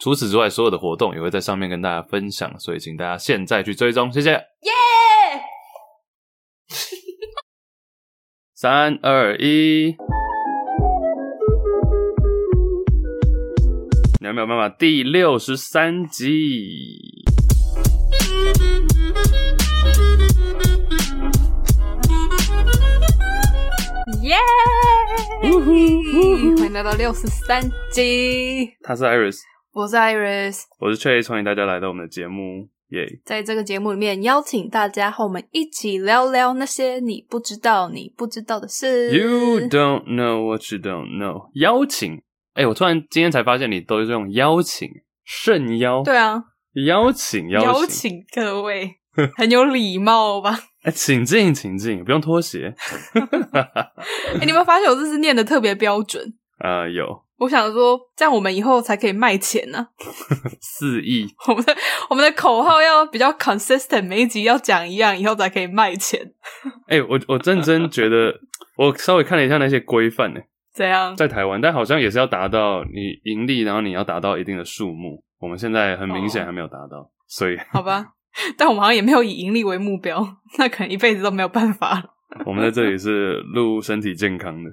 除此之外，所有的活动也会在上面跟大家分享，所以请大家现在去追踪，谢谢。耶！三二一，你有没有办法？第六十三集。耶！欢迎来到六十三集。他是 Iris。我是 Iris，我是 Chase，欢迎大家来到我们的节目，耶、yeah！在这个节目里面，邀请大家和我们一起聊聊那些你不知道、你不知道的事。You don't know what you don't know。邀请，哎、欸，我突然今天才发现，你都是用邀请，盛邀。对啊，邀请，邀请，邀请各位，很有礼貌吧？哎、欸，请进，请进，不用脱鞋。哎、欸，你有没有发现我这次念的特别标准？啊、呃，有。我想说，这样我们以后才可以卖钱呢、啊。四亿，我们的我们的口号要比较 consistent，每一集要讲一样，以后才可以卖钱。哎、欸，我我认真觉得，我稍微看了一下那些规范呢。怎样？在台湾，但好像也是要达到你盈利，然后你要达到一定的数目。我们现在很明显还没有达到，哦、所以好吧。但我们好像也没有以盈利为目标，那可能一辈子都没有办法了。我们在这里是录身体健康的，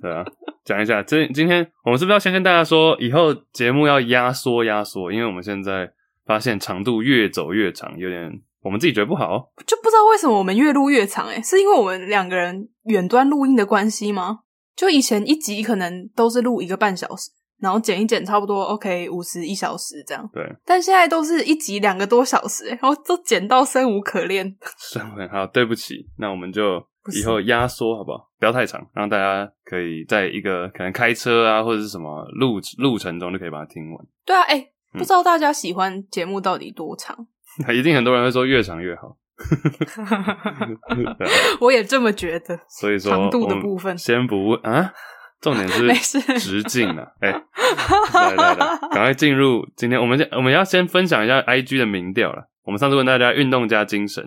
对啊。讲一下，今今天我们是不是要先跟大家说，以后节目要压缩压缩，因为我们现在发现长度越走越长，有点我们自己觉得不好，就不知道为什么我们越录越长，诶，是因为我们两个人远端录音的关系吗？就以前一集可能都是录一个半小时，然后剪一剪差不多 OK 五十一小时这样，对，但现在都是一集两个多小时，然后都剪到生无可恋，生无可恋，好，对不起，那我们就。以后压缩好不好？不要太长，让大家可以在一个可能开车啊，或者是什么路路程中就可以把它听完。对啊，哎、欸，不知道大家喜欢节目到底多长？嗯、一定很多人会说越长越好。我也这么觉得。所以说，长度的部分先不问啊，重点是 直径啊。哎、欸，来来来，赶快进入今天我们我们要先分享一下 IG 的民调了。我们上次问大家运动加精神，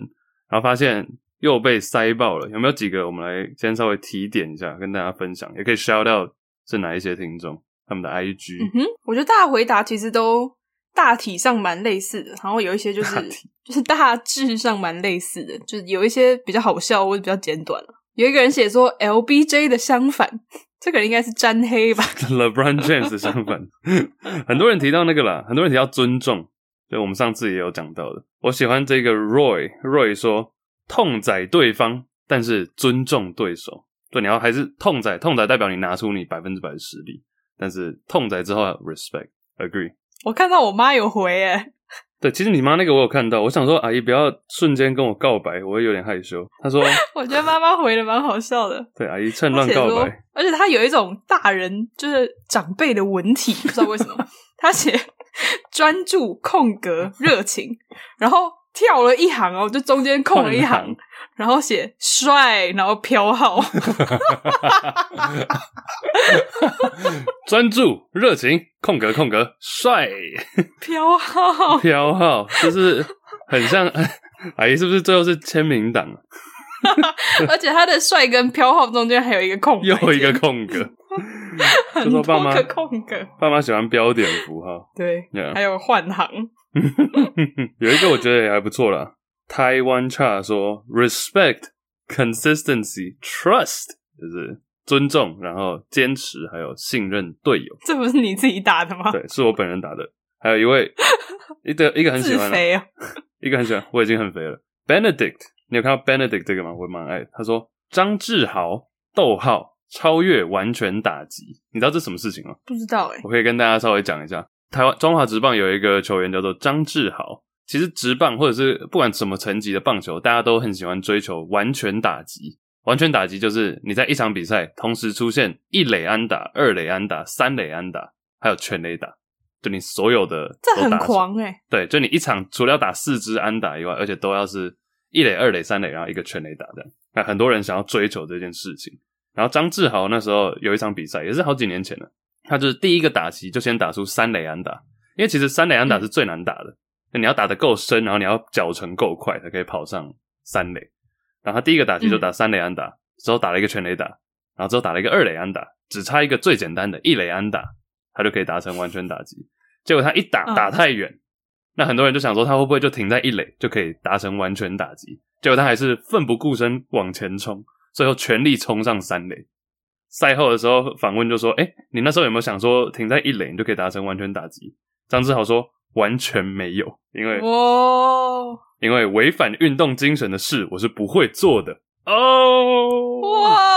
然后发现。又被塞爆了，有没有几个？我们来先稍微提点一下，跟大家分享，也可以 shout out 是哪一些听众，他们的 IG。嗯哼，我觉得大家回答其实都大体上蛮类似的，然后有一些就是 就是大致上蛮类似的，就是有一些比较好笑或者比较简短。有一个人写说 LBJ 的相反，这个人应该是沾黑吧？LeBron James 的相反，很多人提到那个啦，很多人提到尊重，就我们上次也有讲到的。我喜欢这个 Roy，Roy 说。痛宰对方，但是尊重对手。对，你要还是痛宰，痛宰代表你拿出你百分之百的实力，但是痛宰之后，respect，agree。我看到我妈有回诶。对，其实你妈那个我有看到，我想说阿姨不要瞬间跟我告白，我会有点害羞。她说，我觉得妈妈回的蛮好笑的。对，阿姨趁乱告白，而且她有一种大人就是长辈的文体，不知道为什么，她写专注空格热情，然后。跳了一行哦，就中间空了一行，行。然后写帅，然后飘号，专注、热情，空格空格，帅，飘号，飘号，就是很像 阿姨，是不是最后是签名档？而且他的帅跟飘号中间还有一个空格，又一个空格，很多个空格。爸妈喜欢标点符号，对.还有换行。有一个我觉得也还不错啦。Taiwan Cha 说：“Respect, consistency, trust，就是尊重，然后坚持，还有信任队友。”这不是你自己打的吗？对，是我本人打的。还有一位，一个一个很喜欢一个很喜欢，我已经很肥了。Benedict，你有看到 Benedict 这个吗？我蛮爱。他说：“张志豪，逗号，超越完全打击。”你知道这什么事情吗？不知道哎、欸。我可以跟大家稍微讲一下。台湾中华职棒有一个球员叫做张志豪。其实职棒或者是不管什么层级的棒球，大家都很喜欢追求完全打击。完全打击就是你在一场比赛同时出现一垒安打、二垒安打、三垒安打，还有全垒打，就你所有的这很狂哎、欸，对，就你一场除了要打四支安打以外，而且都要是一垒、二垒、三垒，然后一个全垒打这样。那很多人想要追求这件事情。然后张志豪那时候有一场比赛，也是好几年前了，他就是第一个打席就先打出三垒安打，因为其实三垒安打是最难打的，嗯、你要打得够深，然后你要脚程够快，才可以跑上三垒。然后他第一个打击就打三垒安打，嗯、之后打了一个全垒打，然后之后打了一个二垒安打，只差一个最简单的一垒安打，他就可以达成完全打击。结果他一打打太远，嗯、那很多人就想说他会不会就停在一垒就可以达成完全打击？结果他还是奋不顾身往前冲，最后全力冲上三垒。赛后的时候访问就说：“哎、欸，你那时候有没有想说停在一垒你就可以达成完全打击？”张志豪说：“完全没有，因为哇，因为违反运动精神的事我是不会做的。”哦，哇！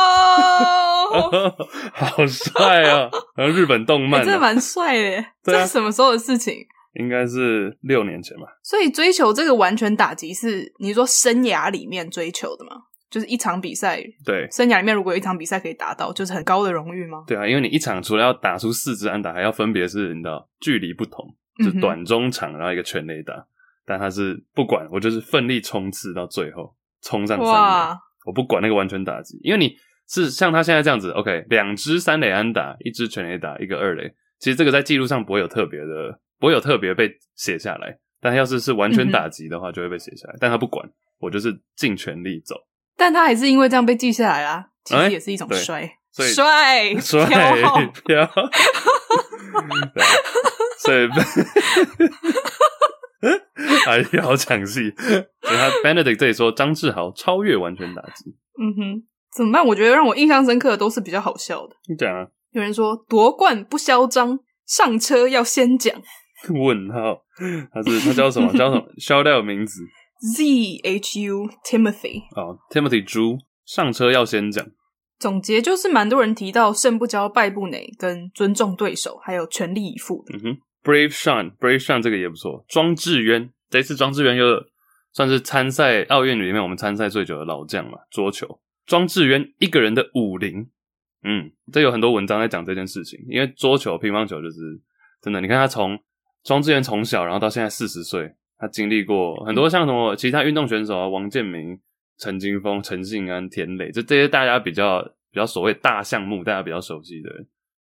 好帅啊！然后日本动漫，真的蛮帅的。这是什么时候的事情？应该是六年前吧。所以追求这个完全打击是你说生涯里面追求的吗？就是一场比赛，对，生涯里面如果有一场比赛可以达到，就是很高的荣誉吗？对啊，因为你一场除了要打出四支安打，还要分别是你知道距离不同，就短、中、长，然后一个全垒打。但他是不管，我就是奋力冲刺到最后，冲上三垒，我不管那个完全打击，因为你。是像他现在这样子，OK，两支三垒安打，一支全垒打，一个二垒。其实这个在记录上不会有特别的，不会有特别被写下来。但要是是完全打击的话，就会被写下来。嗯、但他不管，我就是尽全力走。但他还是因为这样被记下来啦，其实也是一种帅，帅帅飘飘，所以，哎呀，好抢戏。所以他 Benedict 这里说张志豪超越完全打击。嗯哼。怎么办？我觉得让我印象深刻的都是比较好笑的。你讲啊！有人说夺冠不嚣张，上车要先讲。问号，他是他叫什么？叫什么？shout out 名字？Z H U Timothy。哦，Timothy 猪上车要先讲。总结就是蛮多人提到胜不骄，败不馁，跟尊重对手，还有全力以赴。嗯哼，Brave Sean，Brave Sean 这个也不错。庄智渊这次庄智渊又算是参赛奥运里面我们参赛最久的老将嘛，桌球。庄智渊一个人的武林，嗯，这有很多文章在讲这件事情。因为桌球、乒乓球就是真的，你看他从庄智渊从小，然后到现在四十岁，他经历过很多像什么其他运动选手啊，王建民、陈金峰、陈信安、田磊，就这些大家比较比较所谓大项目，大家比较熟悉的，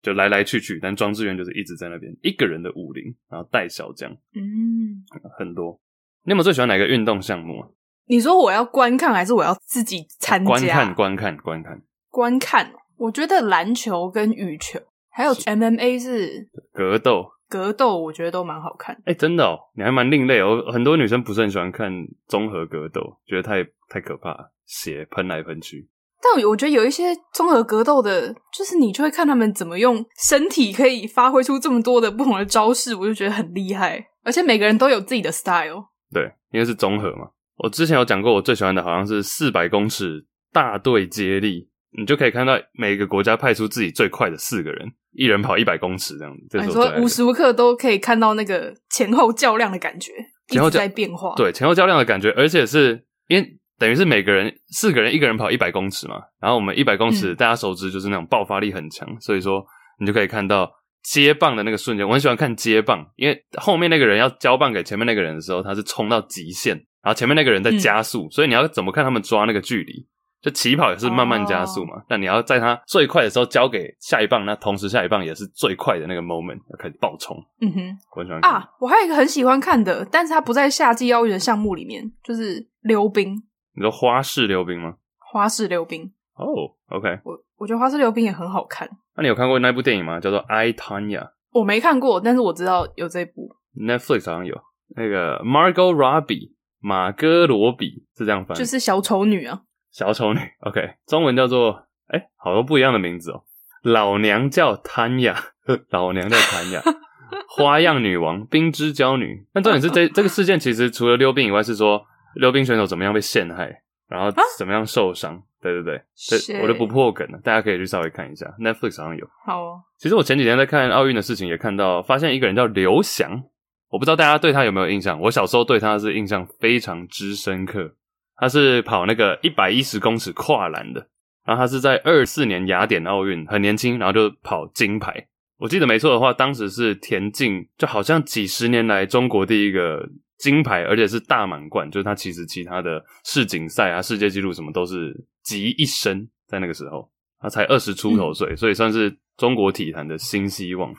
就来来去去。但庄智渊就是一直在那边一个人的武林，然后带小将，嗯，很多。你有没有最喜欢哪个运动项目啊？你说我要观看还是我要自己参加？观看，观看，观看，观看。我觉得篮球跟羽球还有 MMA 是格斗，格斗我觉得都蛮好看。哎、欸，真的哦，你还蛮另类哦。很多女生不是很喜欢看综合格斗，觉得太太可怕，血喷来喷去。但我觉得有一些综合格斗的，就是你就会看他们怎么用身体可以发挥出这么多的不同的招式，我就觉得很厉害。而且每个人都有自己的 style。对，因为是综合嘛。我之前有讲过，我最喜欢的好像是四百公尺大队接力，你就可以看到每个国家派出自己最快的四个人，一人跑一百公尺这样子。这你说无时无刻都可以看到那个前后较量的感觉，前后在变化。对，前后较量的感觉，而且是因为等于是每个人四个人，一个人跑一百公尺嘛，然后我们一百公尺大家熟知就是那种爆发力很强，嗯、所以说你就可以看到接棒的那个瞬间。我很喜欢看接棒，因为后面那个人要交棒给前面那个人的时候，他是冲到极限。然后前面那个人在加速，嗯、所以你要怎么看他们抓那个距离？就起跑也是慢慢加速嘛。哦、但你要在它最快的时候交给下一棒，那同时下一棒也是最快的那个 moment 要开始爆冲。嗯哼，我很喜欢看啊！我还有一个很喜欢看的，但是它不在夏季奥运的项目里面，就是溜冰。你说花式溜冰吗？花式溜冰。哦、oh，OK。我我觉得花式溜冰也很好看。那你有看过那部电影吗？叫做《I Tanya》。我没看过，但是我知道有这部。Netflix 好像有那个 Margot Robbie。马哥罗比是这样翻，就是小丑女啊，小丑女。OK，中文叫做哎，好多不一样的名字哦。老娘叫谭雅，老娘叫谭雅，花样女王，冰之娇女。但重点是这这个事件其实除了溜冰以外，是说溜冰选手怎么样被陷害，然后怎么样受伤。啊、对对对，这我就不破梗了，大家可以去稍微看一下。Netflix 好像有。好哦。其实我前几天在看奥运的事情，也看到发现一个人叫刘翔。我不知道大家对他有没有印象？我小时候对他是印象非常之深刻。他是跑那个一百一十公尺跨栏的，然后他是在二四年雅典奥运很年轻，然后就跑金牌，我记得没错的话，当时是田径，就好像几十年来中国第一个金牌，而且是大满贯，就是他其实其他的世锦赛啊、世界纪录什么都是集一身，在那个时候，他才二十出头岁，嗯、所以算是中国体坛的新希望。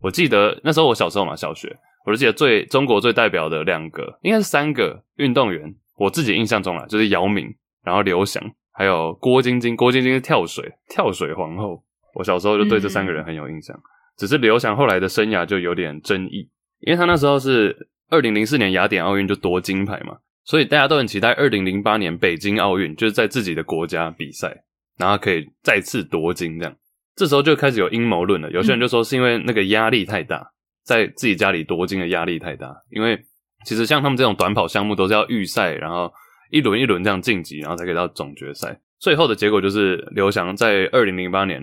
我记得那时候我小时候嘛，小学，我就记得最中国最代表的两个，应该是三个运动员，我自己印象中啊，就是姚明，然后刘翔，还有郭晶晶。郭晶晶是跳水，跳水皇后。我小时候就对这三个人很有印象。嗯只是刘翔后来的生涯就有点争议，因为他那时候是二零零四年雅典奥运就夺金牌嘛，所以大家都很期待二零零八年北京奥运就是在自己的国家比赛，然后可以再次夺金这样。这时候就开始有阴谋论了，有些人就说是因为那个压力太大，在自己家里夺金的压力太大，因为其实像他们这种短跑项目都是要预赛，然后一轮一轮这样晋级，然后才可以到总决赛。最后的结果就是刘翔在二零零八年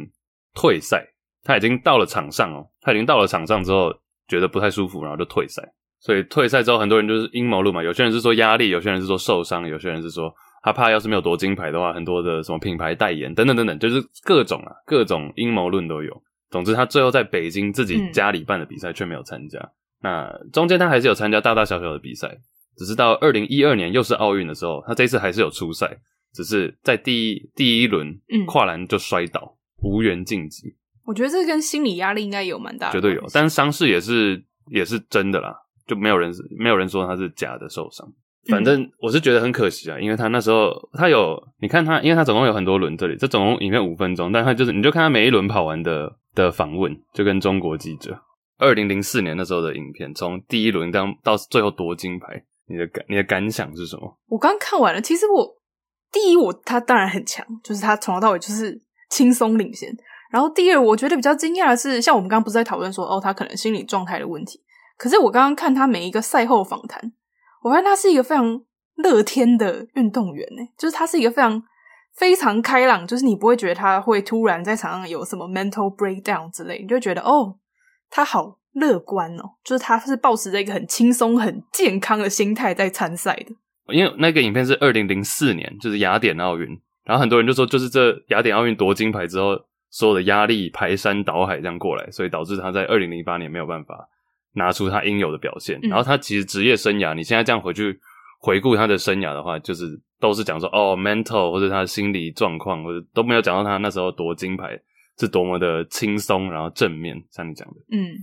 退赛。他已经到了场上哦，他已经到了场上之后，觉得不太舒服，然后就退赛。所以退赛之后，很多人就是阴谋论嘛。有些人是说压力，有些人是说受伤，有些人是说他怕要是没有夺金牌的话，很多的什么品牌代言等等等等，就是各种啊，各种阴谋论都有。总之，他最后在北京自己家里办的比赛却没有参加。嗯、那中间他还是有参加大大小小的比赛，只是到二零一二年又是奥运的时候，他这次还是有出赛，只是在第一第一轮跨栏就摔倒，嗯、无缘晋级。我觉得这跟心理压力应该有蛮大的，绝对有。但是伤势也是也是真的啦，就没有人没有人说他是假的受伤。反正我是觉得很可惜啊，因为他那时候他有你看他，因为他总共有很多轮，这里这总共影片五分钟，但他就是你就看他每一轮跑完的的访问，就跟中国记者二零零四年那时候的影片，从第一轮到到最后夺金牌，你的感你的感想是什么？我刚看完了，其实我第一我他当然很强，就是他从头到尾就是轻松领先。然后第二，我觉得比较惊讶的是，像我们刚刚不是在讨论说，哦，他可能心理状态的问题。可是我刚刚看他每一个赛后访谈，我发现他是一个非常乐天的运动员，呢，就是他是一个非常非常开朗，就是你不会觉得他会突然在场上有什么 mental breakdown 之类，你就觉得哦，他好乐观哦，就是他是抱持着一个很轻松、很健康的心态在参赛的。因为那个影片是二零零四年，就是雅典奥运，然后很多人就说，就是这雅典奥运夺金牌之后。所有的压力排山倒海这样过来，所以导致他在二零零八年没有办法拿出他应有的表现。嗯、然后他其实职业生涯，你现在这样回去回顾他的生涯的话，就是都是讲说哦，mental 或者他的心理状况，或者都没有讲到他那时候夺金牌是多么的轻松，然后正面，像你讲的。嗯，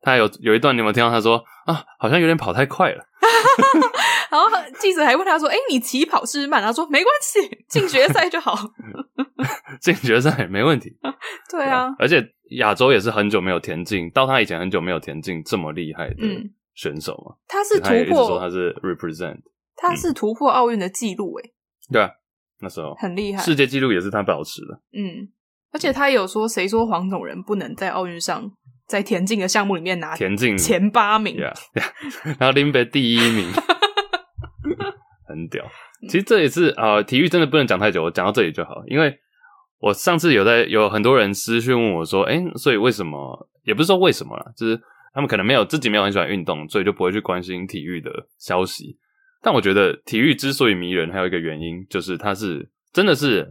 他有有一段你有没有听到他说啊，好像有点跑太快了。然后记者还问他说：“哎，你起跑是慢？”他说：“没关系，进决赛就好。”进决赛没问题。对啊，而且亚洲也是很久没有田径，到他以前很久没有田径这么厉害的选手嘛。他是突破，说他是 represent，他是突破奥运的记录哎。对啊，那时候很厉害，世界纪录也是他保持的。嗯，而且他有说，谁说黄种人不能在奥运上？在田径的项目里面拿田径前八名，yeah, yeah. 然后林北第一名，很屌。其实这也是啊、呃，体育真的不能讲太久，我讲到这里就好。因为我上次有在有很多人私讯问我说，哎、欸，所以为什么？也不是说为什么啦，就是他们可能没有自己没有很喜欢运动，所以就不会去关心体育的消息。但我觉得体育之所以迷人，还有一个原因就是它是真的是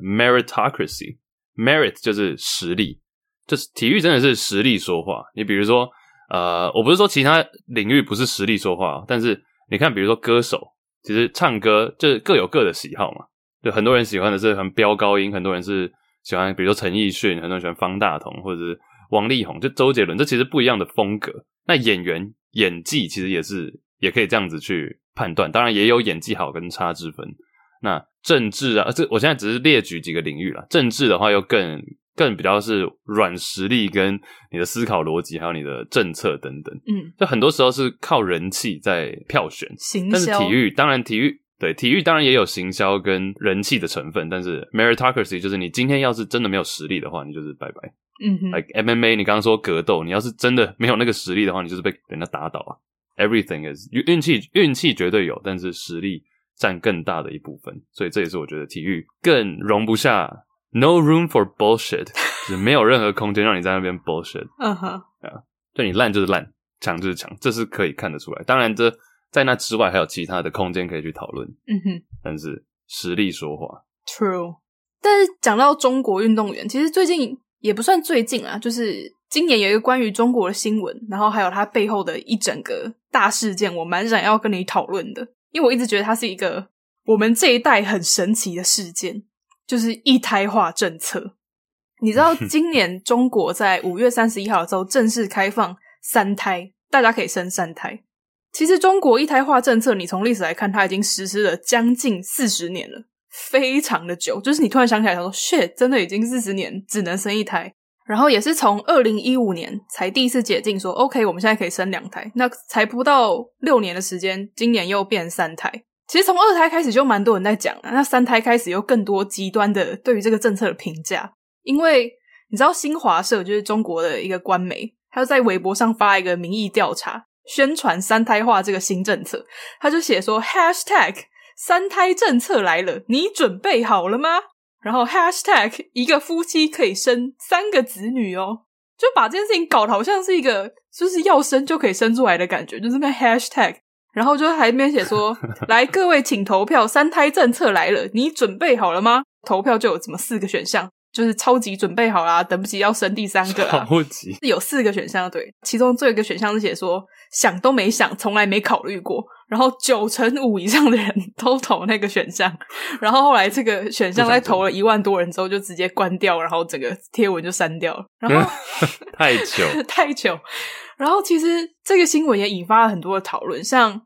Merit 就是实力。就是体育真的是实力说话。你比如说，呃，我不是说其他领域不是实力说话，但是你看，比如说歌手，其实唱歌就是各有各的喜好嘛。就很多人喜欢的是很飙高音，很多人是喜欢，比如说陈奕迅，很多人喜欢方大同或者是王力宏，就周杰伦，这其实不一样的风格。那演员演技其实也是也可以这样子去判断，当然也有演技好跟差之分。那政治啊，这我现在只是列举几个领域了。政治的话又更。更比较是软实力跟你的思考逻辑，还有你的政策等等。嗯，就很多时候是靠人气在票选。行销。但是体育当然体育对体育当然也有行销跟人气的成分，但是 meritocracy 就是你今天要是真的没有实力的话，你就是拜拜。嗯哼。Like MMA，你刚刚说格斗，你要是真的没有那个实力的话，你就是被人家打倒啊。Everything is 运气，运气绝对有，但是实力占更大的一部分。所以这也是我觉得体育更容不下。No room for bullshit，就是没有任何空间让你在那边 bullshit。嗯哼，啊，对你烂就是烂，强就是强，这是可以看得出来。当然，这在那之外还有其他的空间可以去讨论。嗯哼，但是实力说话。True，但是讲到中国运动员，其实最近也不算最近啊，就是今年有一个关于中国的新闻，然后还有它背后的一整个大事件，我蛮想要跟你讨论的，因为我一直觉得它是一个我们这一代很神奇的事件，就是一胎化政策。你知道 今年中国在五月三十一号的时候正式开放三胎，大家可以生三胎。其实中国一胎化政策，你从历史来看，它已经实施了将近四十年了，非常的久。就是你突然想起来，他说：“shit，真的已经四十年只能生一胎。”然后也是从二零一五年才第一次解禁，说 “OK，我们现在可以生两胎。”那才不到六年的时间，今年又变三胎。其实从二胎开始就蛮多人在讲了，那三胎开始又更多极端的对于这个政策的评价。因为你知道新华社就是中国的一个官媒，他就在微博上发一个民意调查，宣传三胎化这个新政策。他就写说：#hashtag 三胎政策来了，你准备好了吗？然后 #hashtag 一个夫妻可以生三个子女哦，就把这件事情搞得好像是一个就是要生就可以生出来的感觉，就是那 #hashtag，然后就还边写说：来各位请投票，三胎政策来了，你准备好了吗？投票就有这么四个选项。就是超级准备好啦，等不及要生第三个啊！超级有四个选项，对，其中最后一个选项是写说想都没想，从来没考虑过，然后九成五以上的人 都投那个选项，然后后来这个选项在投了一万多人之后就直接关掉，然后整个贴文就删掉了，然后 太久 太久，然后其实这个新闻也引发了很多的讨论，像。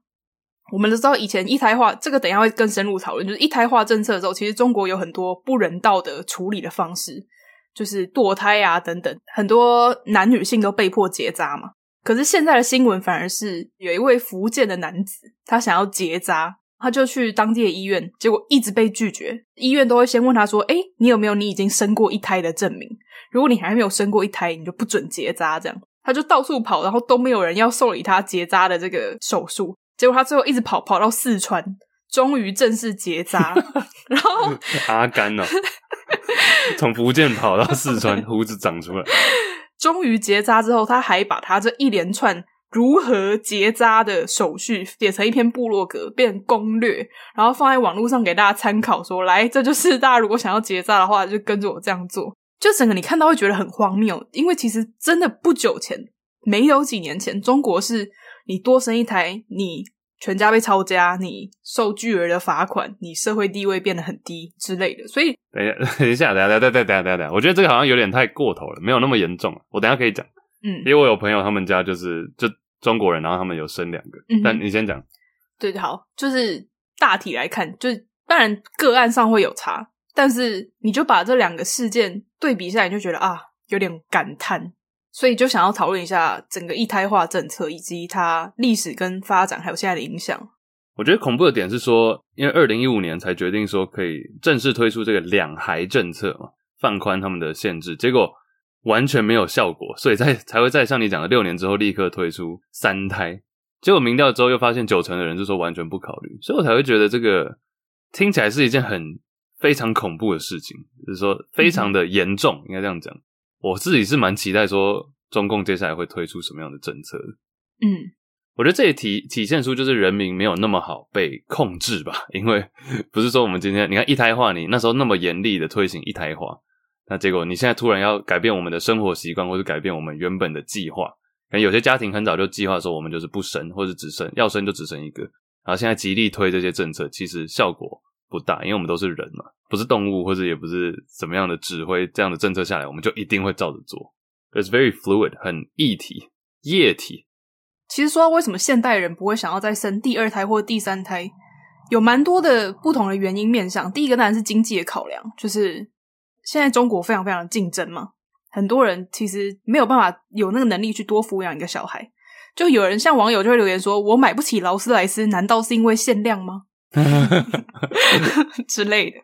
我们都知道，以前一胎化这个等一下会更深入讨论。就是一胎化政策的时候，其实中国有很多不人道的处理的方式，就是堕胎啊等等，很多男女性都被迫结扎嘛。可是现在的新闻反而是有一位福建的男子，他想要结扎，他就去当地的医院，结果一直被拒绝。医院都会先问他说：“哎，你有没有你已经生过一胎的证明？如果你还没有生过一胎，你就不准结扎。”这样，他就到处跑，然后都没有人要受理他结扎的这个手术。结果他最后一直跑跑到四川，终于正式结扎。然后 阿甘哦，从福建跑到四川，胡子长出来。终于结扎之后，他还把他这一连串如何结扎的手续写成一篇部落格，变攻略，然后放在网络上给大家参考说。说来，这就是大家如果想要结扎的话，就跟着我这样做。就整个你看到会觉得很荒谬，因为其实真的不久前，没有几年前，中国是。你多生一胎，你全家被抄家，你受巨额的罚款，你社会地位变得很低之类的。所以，等一下，等一下，等一下，等一下，等一下，等一下，我觉得这个好像有点太过头了，没有那么严重。我等一下可以讲，嗯，因为我有朋友，他们家就是就中国人，然后他们有生两个。嗯，但你先讲。对，好，就是大体来看，就是当然个案上会有差，但是你就把这两个事件对比下来，你就觉得啊，有点感叹。所以就想要讨论一下整个一胎化政策以及它历史跟发展，还有现在的影响。我觉得恐怖的点是说，因为二零一五年才决定说可以正式推出这个两孩政策嘛，放宽他们的限制，结果完全没有效果，所以在才会在像你讲的六年之后立刻推出三胎。结果民调之后又发现九成的人就说完全不考虑，所以我才会觉得这个听起来是一件很非常恐怖的事情，就是说非常的严重，应该这样讲。我自己是蛮期待说中共接下来会推出什么样的政策的。嗯，我觉得这也体体现出就是人民没有那么好被控制吧，因为 不是说我们今天你看一胎化，你那时候那么严厉的推行一胎化，那结果你现在突然要改变我们的生活习惯，或是改变我们原本的计划，可能有些家庭很早就计划说我们就是不生，或者只生，要生就只生一个，然后现在极力推这些政策，其实效果不大，因为我们都是人嘛。不是动物，或者也不是怎么样的指挥，这样的政策下来，我们就一定会照着做。It's very fluid，很液体、液体。其实说到为什么现代人不会想要再生第二胎或第三胎，有蛮多的不同的原因面向。第一个当然是经济的考量，就是现在中国非常非常的竞争嘛，很多人其实没有办法有那个能力去多抚养一个小孩。就有人像网友就会留言说：“我买不起劳斯莱斯，难道是因为限量吗？” 之类的，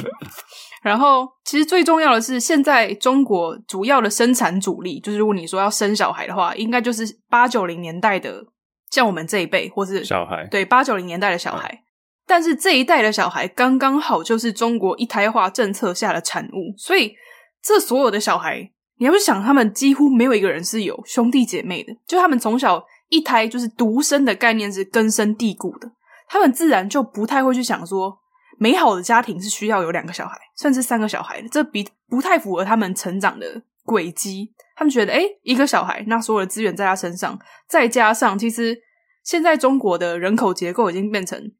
然后其实最重要的是，现在中国主要的生产主力，就是如果你说要生小孩的话，应该就是八九零年代的，像我们这一辈，或是小孩，对八九零年代的小孩。但是这一代的小孩刚刚好就是中国一胎化政策下的产物，所以这所有的小孩，你要是想，他们几乎没有一个人是有兄弟姐妹的，就他们从小一胎就是独生的概念是根深蒂固的。他们自然就不太会去想说，美好的家庭是需要有两个小孩，甚至三个小孩，这比不太符合他们成长的轨迹。他们觉得，诶，一个小孩，那所有的资源在他身上，再加上其实现在中国的人口结构已经变成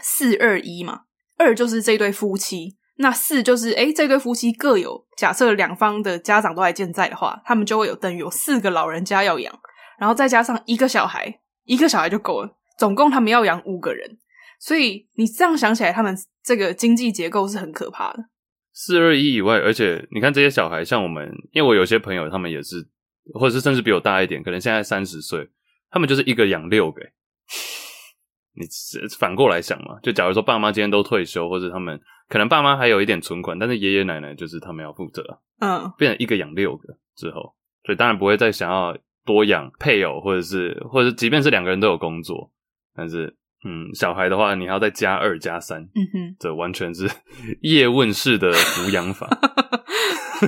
四二一嘛，二就是这对夫妻。那四就是，诶，这对夫妻各有假设两方的家长都还健在的话，他们就会有等于有四个老人家要养，然后再加上一个小孩，一个小孩就够了，总共他们要养五个人。所以你这样想起来，他们这个经济结构是很可怕的。四二一以外，而且你看这些小孩，像我们，因为我有些朋友，他们也是，或者是甚至比我大一点，可能现在三十岁，他们就是一个养六个。你反过来想嘛，就假如说爸妈今天都退休，或者他们可能爸妈还有一点存款，但是爷爷奶奶就是他们要负责，嗯，变成一个养六个之后，所以当然不会再想要多养配偶，或者是或者即便是两个人都有工作，但是嗯，小孩的话，你还要再加二加三，嗯哼，这完全是 叶问式的抚养法，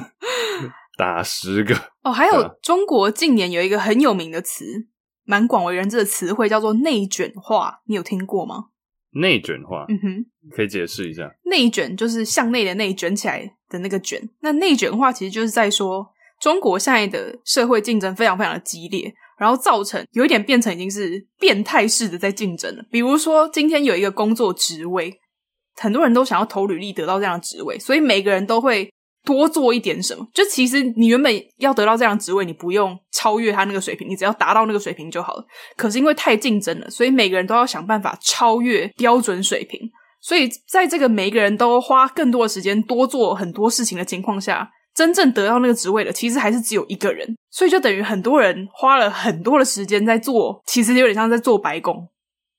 打十个哦。还有中国近年有一个很有名的词。蛮广为人知的词汇叫做“内卷化”，你有听过吗？内卷化，嗯哼，可以解释一下。内卷就是向内的内卷起来的那个卷。那内卷化其实就是在说，中国现在的社会竞争非常非常的激烈，然后造成有一点变成已经是变态式的在竞争了。比如说，今天有一个工作职位，很多人都想要投履历得到这样的职位，所以每个人都会。多做一点什么？就其实你原本要得到这样职位，你不用超越他那个水平，你只要达到那个水平就好了。可是因为太竞争了，所以每个人都要想办法超越标准水平。所以在这个每个人都花更多的时间多做很多事情的情况下，真正得到那个职位的，其实还是只有一个人。所以就等于很多人花了很多的时间在做，其实有点像在做白工。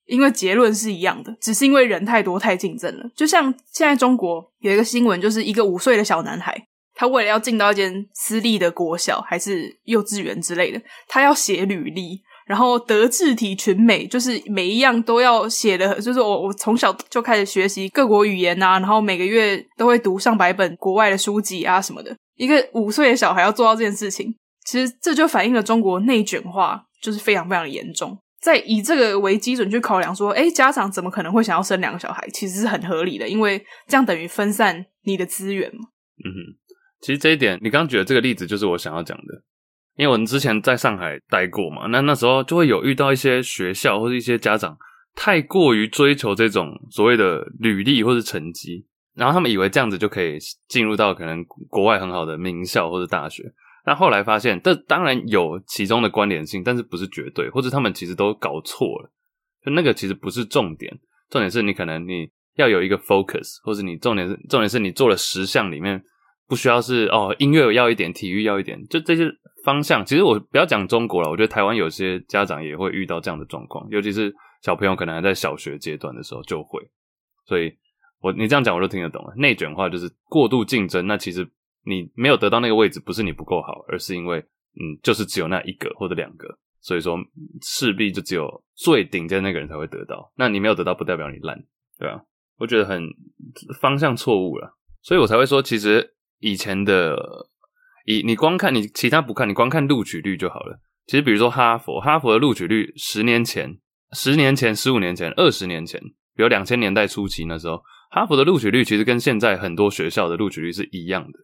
因为结论是一样的，只是因为人太多太竞争了。就像现在中国有一个新闻，就是一个五岁的小男孩，他为了要进到一间私立的国小还是幼稚园之类的，他要写履历，然后德智体群美，就是每一样都要写的，就是我我从小就开始学习各国语言啊，然后每个月都会读上百本国外的书籍啊什么的。一个五岁的小孩要做到这件事情，其实这就反映了中国内卷化就是非常非常的严重。在以这个为基准去考量，说，诶，家长怎么可能会想要生两个小孩？其实是很合理的，因为这样等于分散你的资源嘛。嗯哼，其实这一点，你刚刚举的这个例子就是我想要讲的，因为我们之前在上海待过嘛，那那时候就会有遇到一些学校或者一些家长太过于追求这种所谓的履历或者成绩，然后他们以为这样子就可以进入到可能国外很好的名校或者大学。但后来发现，这当然有其中的关联性，但是不是绝对，或者他们其实都搞错了。就那个其实不是重点，重点是你可能你要有一个 focus，或者你重点是重点是你做了十项里面不需要是哦音乐要一点，体育要一点，就这些方向。其实我不要讲中国了，我觉得台湾有些家长也会遇到这样的状况，尤其是小朋友可能还在小学阶段的时候就会。所以我你这样讲我都听得懂了。内卷化就是过度竞争，那其实。你没有得到那个位置，不是你不够好，而是因为，嗯，就是只有那一个或者两个，所以说势必就只有最顶尖那个人才会得到。那你没有得到，不代表你烂，对吧？我觉得很方向错误了，所以我才会说，其实以前的，以你光看你其他不看，你光看录取率就好了。其实比如说哈佛，哈佛的录取率十年前、十年前、十五年前、二十年前，比如两千年代初期那时候，哈佛的录取率其实跟现在很多学校的录取率是一样的。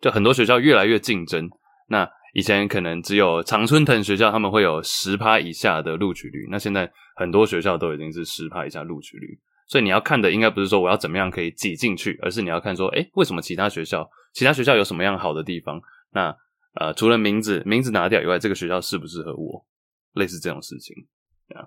就很多学校越来越竞争，那以前可能只有常春藤学校他们会有十趴以下的录取率，那现在很多学校都已经是十趴以下录取率，所以你要看的应该不是说我要怎么样可以挤进去，而是你要看说，诶，为什么其他学校，其他学校有什么样好的地方？那呃，除了名字名字拿掉以外，这个学校适不适合我？类似这种事情啊，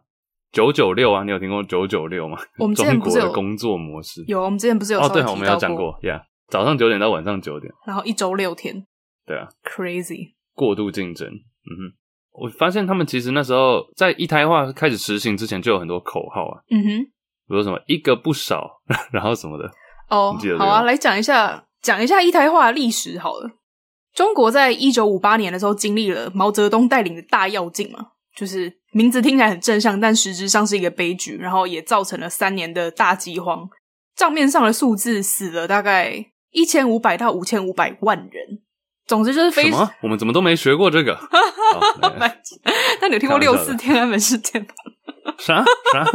九九六啊，你有听过九九六吗？我们之前不是有中国的工作模式？有，我们之前不是有哦，对，我们有讲过，Yeah。早上九点到晚上九点，然后一周六天，对啊，crazy，过度竞争，嗯哼，我发现他们其实那时候在一胎化开始实行之前就有很多口号啊，嗯哼，比如什么一个不少，然后什么的，哦，好啊，来讲一下讲一下一胎化的历史好了。中国在一九五八年的时候经历了毛泽东带领的大跃进嘛，就是名字听起来很正向，但实质上是一个悲剧，然后也造成了三年的大饥荒，账面上的数字死了大概。一千五百到五千五百万人，总之就是非什么？我们怎么都没学过这个？那你有听过六四天安门事件吗？啥 啥？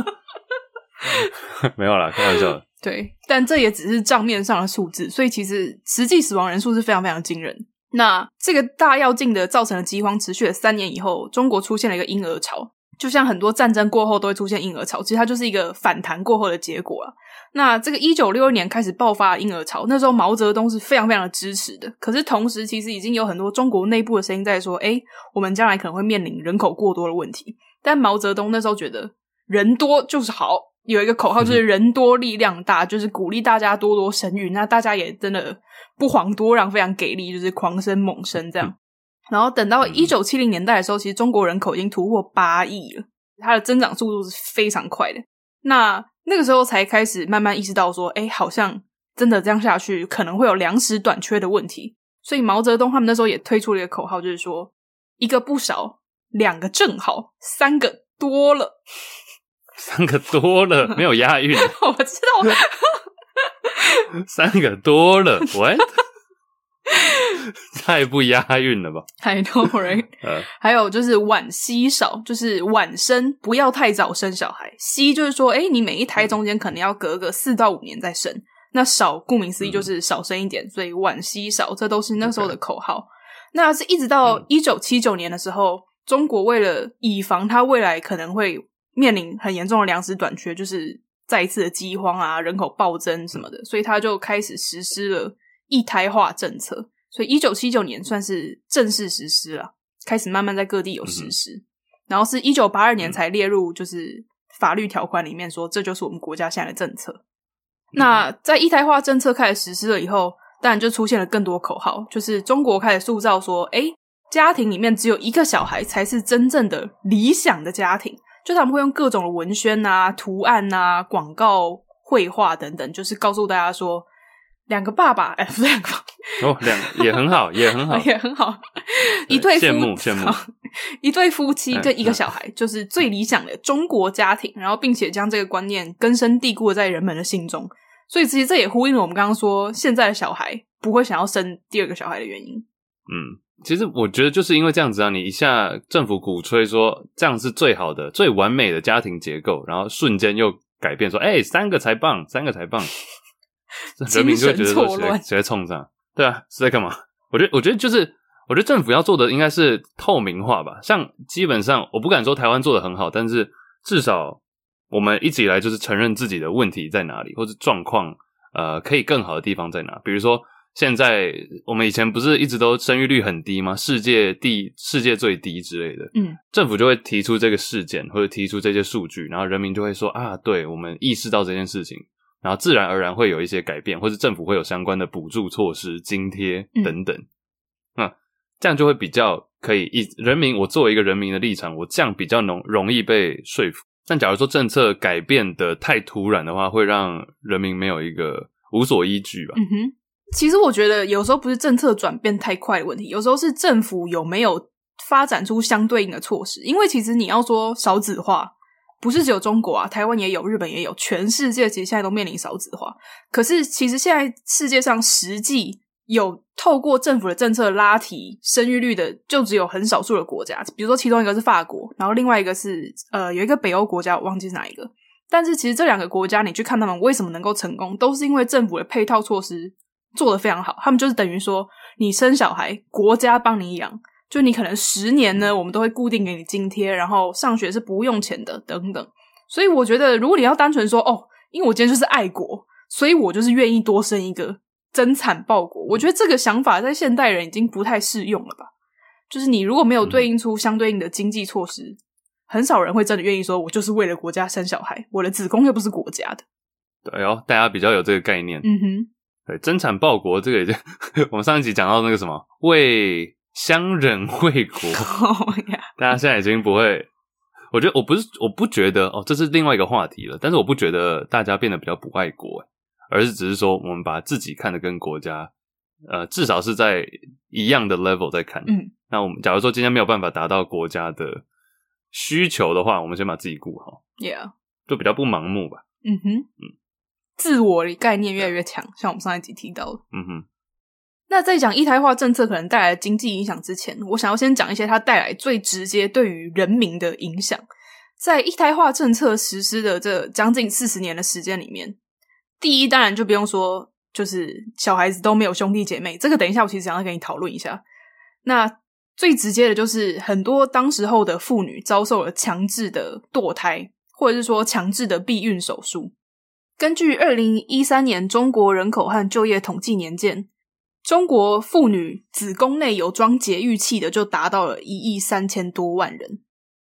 没有啦，开玩笑的。对，但这也只是账面上的数字，所以其实实际死亡人数是非常非常惊人。那这个大跃进的造成的饥荒持续了三年以后，中国出现了一个婴儿潮。就像很多战争过后都会出现婴儿潮，其实它就是一个反弹过后的结果啊。那这个一九六一年开始爆发婴儿潮，那时候毛泽东是非常非常的支持的。可是同时，其实已经有很多中国内部的声音在说：“哎，我们将来可能会面临人口过多的问题。”但毛泽东那时候觉得人多就是好，有一个口号就是“人多力量大”，就是鼓励大家多多生育。那大家也真的不遑多让，非常给力，就是狂生猛生这样。然后等到一九七零年代的时候，其实中国人口已经突破八亿了，它的增长速度是非常快的。那那个时候才开始慢慢意识到说，哎，好像真的这样下去可能会有粮食短缺的问题。所以毛泽东他们那时候也推出了一个口号，就是说一个不少，两个正好，三个多了，三个多了没有押韵，我知道，三个多了，what？太不押韵了吧？I know, right？呃，还有就是晚息少，就是晚生，不要太早生小孩。息就是说，哎，你每一胎中间可能要隔个四到五年再生。那少，顾名思义就是少生一点，嗯、所以晚息少，这都是那时候的口号。那是一直到一九七九年的时候，嗯、中国为了以防它未来可能会面临很严重的粮食短缺，就是再一次的饥荒啊，人口暴增什么的，所以他就开始实施了。一胎化政策，所以一九七九年算是正式实施了，开始慢慢在各地有实施，嗯、然后是一九八二年才列入就是法律条款里面说，这就是我们国家现在的政策。嗯、那在一胎化政策开始实施了以后，当然就出现了更多口号，就是中国开始塑造说，诶，家庭里面只有一个小孩才是真正的理想的家庭，就他们会用各种的文宣啊、图案啊、广告、绘画等等，就是告诉大家说。两个爸爸，哎，不是两个哦，两 也很好，也很好，也很好。一对羡慕羡慕，一对夫妻 跟一个小孩，嗯、就是最理想的中国家庭。然后，并且将这个观念根深蒂固在人们的心中。所以，其实这也呼应了我们刚刚说，现在的小孩不会想要生第二个小孩的原因。嗯，其实我觉得就是因为这样子啊，你一下政府鼓吹说这样是最好的、最完美的家庭结构，然后瞬间又改变说，哎，三个才棒，三个才棒。人民就会觉得说谁谁在冲上对啊，是在干嘛？我觉得，我觉得就是，我觉得政府要做的应该是透明化吧。像基本上，我不敢说台湾做的很好，但是至少我们一直以来就是承认自己的问题在哪里，或者状况呃可以更好的地方在哪。比如说，现在我们以前不是一直都生育率很低吗？世界第世界最低之类的。嗯，政府就会提出这个事件，或者提出这些数据，然后人民就会说啊，对，我们意识到这件事情。然后自然而然会有一些改变，或是政府会有相关的补助措施、津贴等等。那、嗯、这样就会比较可以以人民，我作为一个人民的立场，我这样比较容容易被说服。但假如说政策改变的太突然的话，会让人民没有一个无所依据吧？嗯哼。其实我觉得有时候不是政策转变太快的问题，有时候是政府有没有发展出相对应的措施。因为其实你要说少子化。不是只有中国啊，台湾也有，日本也有，全世界其实现在都面临少子化。可是其实现在世界上实际有透过政府的政策拉提生育率的，就只有很少数的国家。比如说，其中一个是法国，然后另外一个是呃有一个北欧国家，我忘记是哪一个。但是其实这两个国家，你去看他们为什么能够成功，都是因为政府的配套措施做得非常好。他们就是等于说，你生小孩，国家帮你养。就你可能十年呢，我们都会固定给你津贴，然后上学是不用钱的，等等。所以我觉得，如果你要单纯说哦，因为我今天就是爱国，所以我就是愿意多生一个，增产报国。我觉得这个想法在现代人已经不太适用了吧？就是你如果没有对应出相对应的经济措施，很少人会真的愿意说，我就是为了国家生小孩，我的子宫又不是国家的。对哦，大家比较有这个概念。嗯哼，对，增产报国这个 我们上一集讲到那个什么为。乡人为国，oh. 大家现在已经不会。我觉得我不是，我不觉得哦，这是另外一个话题了。但是我不觉得大家变得比较不爱国，而是只是说我们把自己看得跟国家，呃，至少是在一样的 level 在看。嗯，那我们假如说今天没有办法达到国家的需求的话，我们先把自己顾好。Yeah，就比较不盲目吧。嗯哼，嗯，自我的概念越来越强，像我们上一集提到的。嗯哼。那在讲一胎化政策可能带来的经济影响之前，我想要先讲一些它带来最直接对于人民的影响。在一胎化政策实施的这将近四十年的时间里面，第一当然就不用说，就是小孩子都没有兄弟姐妹，这个等一下我其实想要跟你讨论一下。那最直接的就是很多当时候的妇女遭受了强制的堕胎，或者是说强制的避孕手术。根据二零一三年中国人口和就业统计年鉴，中国妇女子宫内有装节育器的就达到了一亿三千多万人，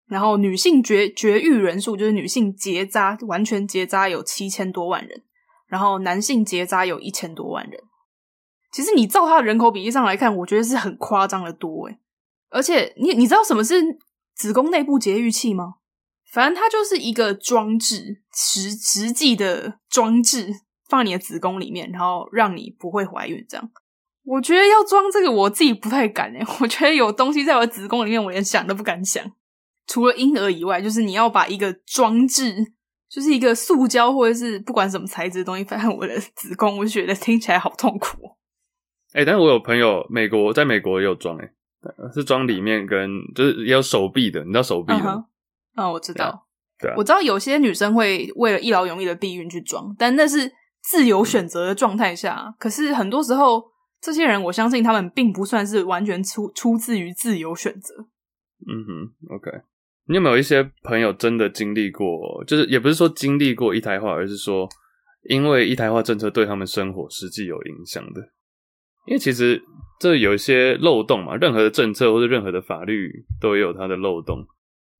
然后女性绝绝育人数就是女性结扎完全结扎有七千多万人，然后男性结扎有一千多万人。其实你照它的人口比例上来看，我觉得是很夸张的多诶，而且你你知道什么是子宫内部节育器吗？反正它就是一个装置，实实际的装置，放你的子宫里面，然后让你不会怀孕。这样，我觉得要装这个，我自己不太敢诶。我觉得有东西在我的子宫里面，我连想都不敢想。除了婴儿以外，就是你要把一个装置，就是一个塑胶或者是不管什么材质的东西放在我的子宫，我就觉得听起来好痛苦。哎、欸，但是我有朋友，美国在美国也有装，哎，是装里面跟就是也有手臂的，你知道手臂的吗？Uh huh. 嗯，我知道，对啊，我知道有些女生会为了一劳永逸的避孕去装，但那是自由选择的状态下。嗯、可是很多时候，这些人我相信他们并不算是完全出出自于自由选择。嗯哼，OK，你有没有一些朋友真的经历过？就是也不是说经历过一胎化，而是说因为一胎化政策对他们生活实际有影响的。因为其实这有一些漏洞嘛，任何的政策或者任何的法律都有它的漏洞。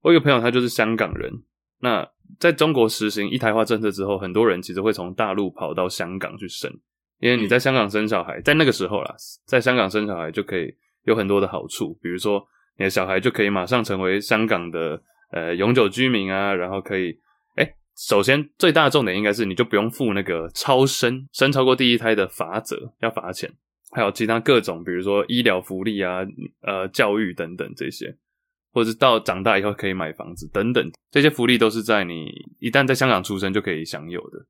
我有个朋友，他就是香港人。那在中国实行一胎化政策之后，很多人其实会从大陆跑到香港去生，因为你在香港生小孩，在那个时候啦，在香港生小孩就可以有很多的好处，比如说你的小孩就可以马上成为香港的呃永久居民啊，然后可以，诶，首先最大的重点应该是你就不用付那个超生生超过第一胎的罚则，要罚钱，还有其他各种，比如说医疗福利啊，呃，教育等等这些。或者是到长大以后可以买房子等等，这些福利都是在你一旦在香港出生就可以享有的。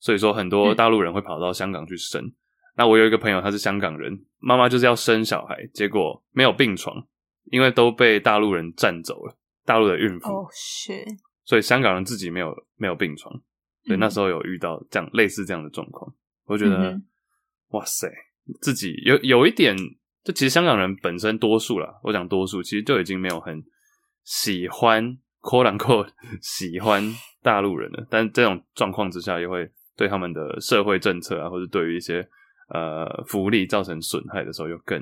所以说，很多大陆人会跑到香港去生。嗯、那我有一个朋友，他是香港人，妈妈就是要生小孩，结果没有病床，因为都被大陆人占走了。大陆的孕妇哦，shit！所以香港人自己没有没有病床，所以那时候有遇到这样、嗯、类似这样的状况。我觉得，嗯、哇塞，自己有有一点。就其实香港人本身多数啦，我讲多数，其实就已经没有很喜欢 quote unquote 喜欢大陆人了。但这种状况之下，也会对他们的社会政策啊，或者对于一些呃福利造成损害的时候，又更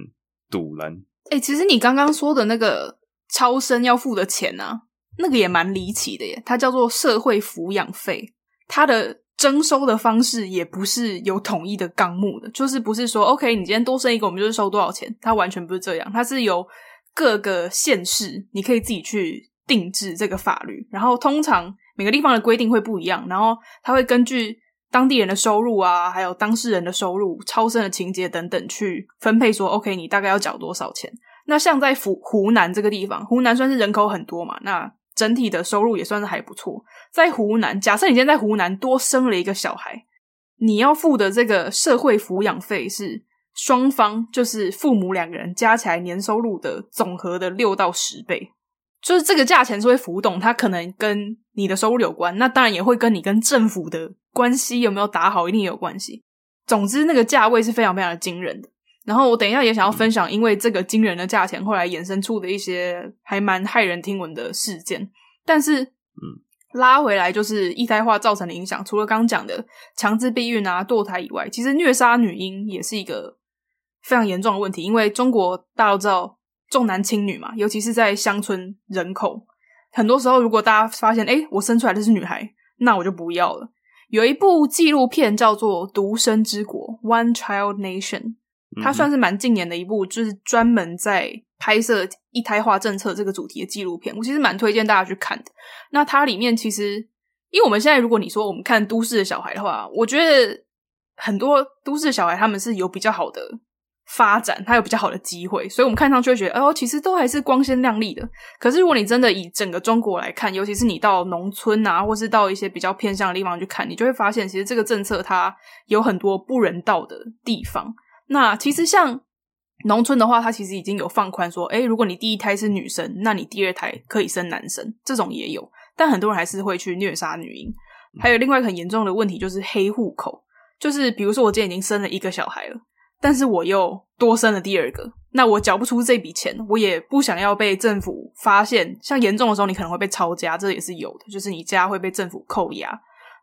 堵拦。哎、其实你刚刚说的那个超生要付的钱啊，那个也蛮离奇的耶，它叫做社会抚养费，它的。征收的方式也不是有统一的纲目的，就是不是说 OK，你今天多生一个，我们就是收多少钱，它完全不是这样，它是由各个县市，你可以自己去定制这个法律，然后通常每个地方的规定会不一样，然后它会根据当地人的收入啊，还有当事人的收入、超生的情节等等去分配，说 OK，你大概要缴多少钱。那像在湖湖南这个地方，湖南算是人口很多嘛，那。整体的收入也算是还不错。在湖南，假设你今天在湖南多生了一个小孩，你要付的这个社会抚养费是双方，就是父母两个人加起来年收入的总和的六到十倍。就是这个价钱是会浮动，它可能跟你的收入有关，那当然也会跟你跟政府的关系有没有打好一定有关系。总之，那个价位是非常非常的惊人的。然后我等一下也想要分享，因为这个惊人的价钱，后来衍生出的一些还蛮骇人听闻的事件。但是，嗯，拉回来就是一胎化造成的影响，除了刚刚讲的强制避孕啊、堕胎以外，其实虐杀女婴也是一个非常严重的问题。因为中国大家都知道重男轻女嘛，尤其是在乡村人口，很多时候如果大家发现，哎，我生出来的是女孩，那我就不要了。有一部纪录片叫做《独生之国》（One Child Nation）。它算是蛮近年的一部，就是专门在拍摄一胎化政策这个主题的纪录片。我其实蛮推荐大家去看的。那它里面其实，因为我们现在如果你说我们看都市的小孩的话，我觉得很多都市的小孩他们是有比较好的发展，他有比较好的机会，所以我们看上去会觉得哦，其实都还是光鲜亮丽的。可是如果你真的以整个中国来看，尤其是你到农村啊，或是到一些比较偏向的地方去看，你就会发现，其实这个政策它有很多不人道的地方。那其实像农村的话，它其实已经有放宽说，诶，如果你第一胎是女生，那你第二胎可以生男生，这种也有。但很多人还是会去虐杀女婴。还有另外一个很严重的问题就是黑户口。就是比如说我今天已经生了一个小孩了，但是我又多生了第二个，那我缴不出这笔钱，我也不想要被政府发现。像严重的时候，你可能会被抄家，这也是有的，就是你家会被政府扣押。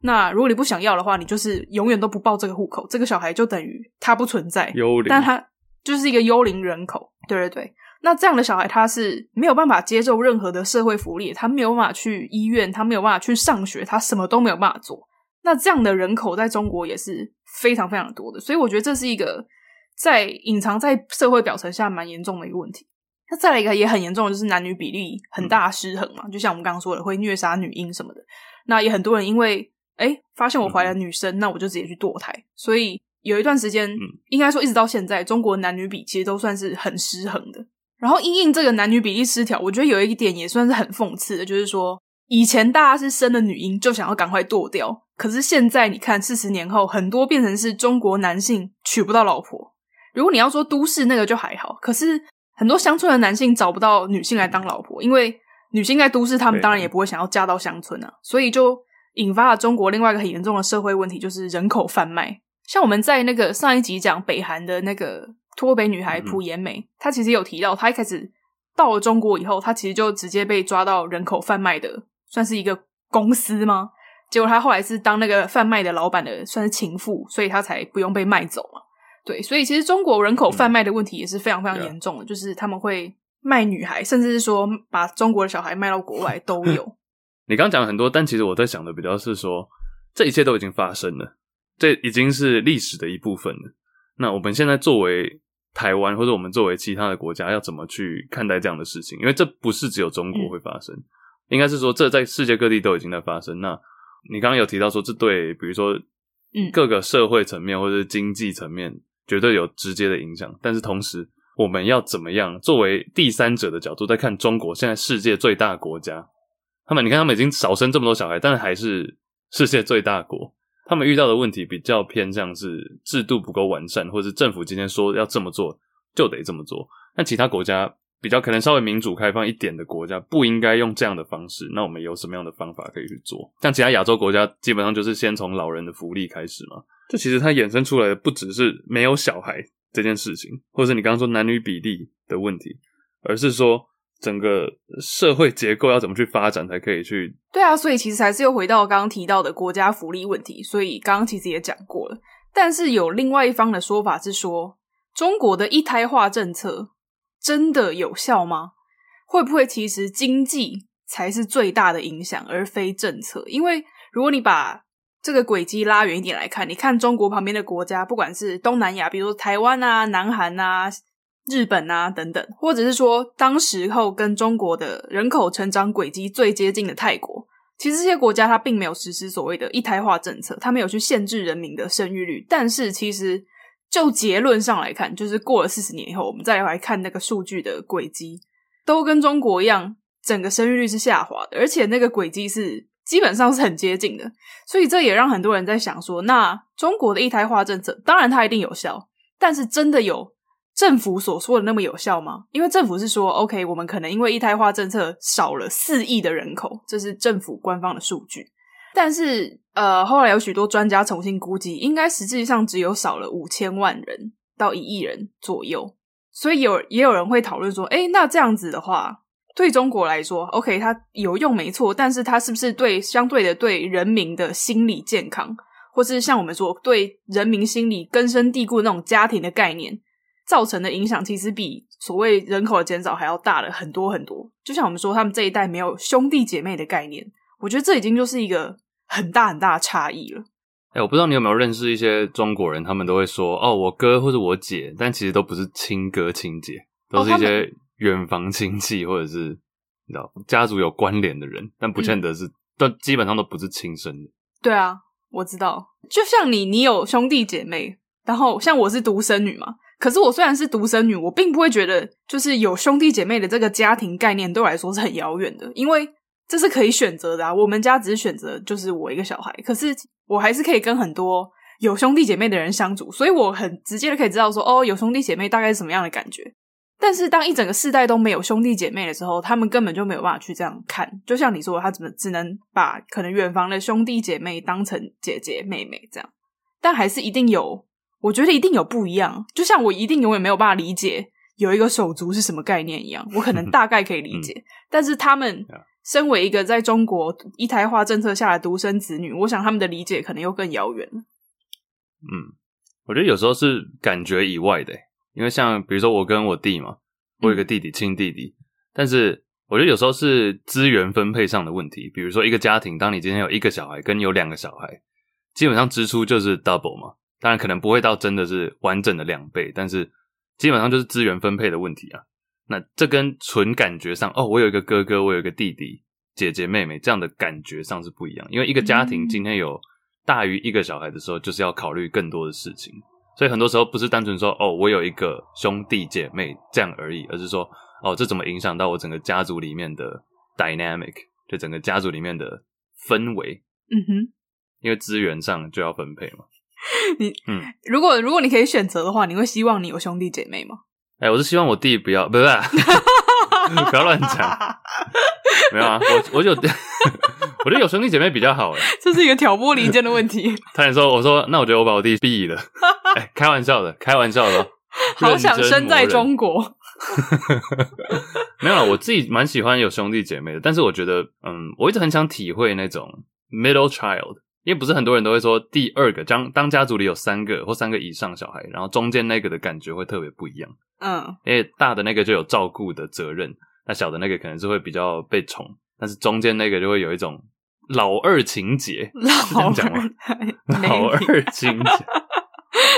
那如果你不想要的话，你就是永远都不报这个户口，这个小孩就等于他不存在，幽灵，但他就是一个幽灵人口。对对对，那这样的小孩他是没有办法接受任何的社会福利，他没有办法去医院，他没有办法去上学，他什么都没有办法做。那这样的人口在中国也是非常非常多的，所以我觉得这是一个在隐藏在社会表层下蛮严重的一个问题。那再来一个也很严重的就是男女比例很大失衡嘛，嗯、就像我们刚刚说的会虐杀女婴什么的，那也很多人因为。哎，发现我怀了女生，嗯、那我就直接去堕胎。所以有一段时间，嗯、应该说一直到现在，中国男女比其实都算是很失衡的。然后因应这个男女比例失调，我觉得有一点也算是很讽刺的，就是说以前大家是生了女婴就想要赶快堕掉，可是现在你看四十年后，很多变成是中国男性娶不到老婆。如果你要说都市那个就还好，可是很多乡村的男性找不到女性来当老婆，因为女性在都市，他们当然也不会想要嫁到乡村啊，所以就。引发了中国另外一个很严重的社会问题，就是人口贩卖。像我们在那个上一集讲北韩的那个脱北女孩朴妍美，嗯、她其实有提到，她一开始到了中国以后，她其实就直接被抓到人口贩卖的，算是一个公司吗？结果她后来是当那个贩卖的老板的，算是情妇，所以她才不用被卖走嘛。对，所以其实中国人口贩卖的问题也是非常非常严重的，嗯、就是他们会卖女孩，甚至是说把中国的小孩卖到国外都有。你刚讲了很多，但其实我在想的比较是说，这一切都已经发生了，这已经是历史的一部分了。那我们现在作为台湾，或者我们作为其他的国家，要怎么去看待这样的事情？因为这不是只有中国会发生，嗯、应该是说这在世界各地都已经在发生。那你刚刚有提到说，这对比如说，嗯，各个社会层面或者是经济层面绝对有直接的影响。但是同时，我们要怎么样作为第三者的角度，在看中国现在世界最大的国家？他们，你看，他们已经少生这么多小孩，但是还是世界最大国。他们遇到的问题比较偏向是制度不够完善，或者是政府今天说要这么做就得这么做。但其他国家比较可能稍微民主开放一点的国家，不应该用这样的方式。那我们有什么样的方法可以去做？像其他亚洲国家，基本上就是先从老人的福利开始嘛。这其实它衍生出来的不只是没有小孩这件事情，或者是你刚刚说男女比例的问题，而是说。整个社会结构要怎么去发展才可以去？对啊，所以其实还是又回到刚刚提到的国家福利问题。所以刚刚其实也讲过了，但是有另外一方的说法是说，中国的一胎化政策真的有效吗？会不会其实经济才是最大的影响，而非政策？因为如果你把这个轨迹拉远一点来看，你看中国旁边的国家，不管是东南亚，比如说台湾啊、南韩啊。日本啊，等等，或者是说，当时候跟中国的人口成长轨迹最接近的泰国，其实这些国家它并没有实施所谓的一胎化政策，它没有去限制人民的生育率。但是，其实就结论上来看，就是过了四十年以后，我们再来看那个数据的轨迹，都跟中国一样，整个生育率是下滑的，而且那个轨迹是基本上是很接近的。所以，这也让很多人在想说，那中国的一胎化政策，当然它一定有效，但是真的有政府所说的那么有效吗？因为政府是说，OK，我们可能因为一胎化政策少了四亿的人口，这是政府官方的数据。但是，呃，后来有许多专家重新估计，应该实际上只有少了五千万人到一亿人左右。所以有也有人会讨论说，诶，那这样子的话，对中国来说，OK，它有用没错，但是它是不是对相对的对人民的心理健康，或是像我们说对人民心理根深蒂固那种家庭的概念？造成的影响其实比所谓人口的减少还要大了很多很多。就像我们说，他们这一代没有兄弟姐妹的概念，我觉得这已经就是一个很大很大的差异了。哎、欸，我不知道你有没有认识一些中国人，他们都会说：“哦，我哥或者我姐”，但其实都不是亲哥亲姐，都是一些远房亲戚或者是你知道家族有关联的人，但不见得是，但、嗯、基本上都不是亲生的。对啊，我知道。就像你，你有兄弟姐妹，然后像我是独生女嘛。可是我虽然是独生女，我并不会觉得就是有兄弟姐妹的这个家庭概念对我来说是很遥远的，因为这是可以选择的啊。我们家只是选择就是我一个小孩，可是我还是可以跟很多有兄弟姐妹的人相处，所以我很直接的可以知道说，哦，有兄弟姐妹大概是什么样的感觉。但是当一整个世代都没有兄弟姐妹的时候，他们根本就没有办法去这样看。就像你说，他怎么只能把可能远房的兄弟姐妹当成姐姐妹妹这样。但还是一定有，我觉得一定有不一样。就像我一定永远没有办法理解有一个手足是什么概念一样，我可能大概可以理解，嗯、但是他们身为一个在中国一胎化政策下的独生子女，我想他们的理解可能又更遥远。嗯，我觉得有时候是感觉以外的，因为像比如说我跟我弟嘛，我有一个弟弟，亲弟弟，但是。我觉得有时候是资源分配上的问题，比如说一个家庭，当你今天有一个小孩，跟有两个小孩，基本上支出就是 double 嘛。当然可能不会到真的是完整的两倍，但是基本上就是资源分配的问题啊。那这跟纯感觉上，哦，我有一个哥哥，我有一个弟弟、姐姐、妹妹这样的感觉上是不一样。因为一个家庭今天有大于一个小孩的时候，就是要考虑更多的事情，所以很多时候不是单纯说，哦，我有一个兄弟姐妹这样而已，而是说。哦，这怎么影响到我整个家族里面的 dynamic？就整个家族里面的氛围。嗯哼，因为资源上就要分配嘛。你嗯，如果如果你可以选择的话，你会希望你有兄弟姐妹吗？哎，我是希望我弟不要，不是你，不要乱讲。没有啊，我我有我觉得有兄弟姐妹比较好。哎，这是一个挑拨离间的问题。差点说，我说那我觉得我把我弟毙了。哎，开玩笑的，开玩笑的。好想生在中国。没有啦，我自己蛮喜欢有兄弟姐妹的，但是我觉得，嗯，我一直很想体会那种 middle child，因为不是很多人都会说第二个，当当家族里有三个或三个以上小孩，然后中间那个的感觉会特别不一样。嗯，因为大的那个就有照顾的责任，那小的那个可能是会比较被宠，但是中间那个就会有一种老二情节，老二，老二情节，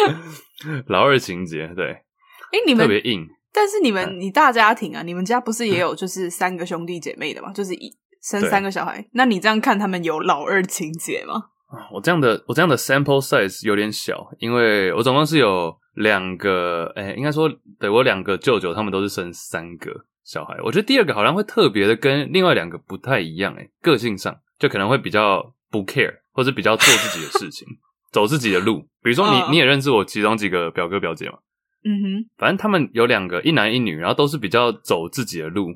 老二情节，对，哎，你们特别硬。但是你们，你大家庭啊，你们家不是也有就是三个兄弟姐妹的吗？就是一生三个小孩，那你这样看他们有老二情节吗？我这样的我这样的 sample size 有点小，因为我总共是有两个，哎，应该说对我两个舅舅，他们都是生三个小孩。我觉得第二个好像会特别的跟另外两个不太一样，哎，个性上就可能会比较不 care，或者比较做自己的事情，走自己的路。比如说你你也认识我其中几个表哥表姐嘛？嗯哼，反正他们有两个，一男一女，然后都是比较走自己的路。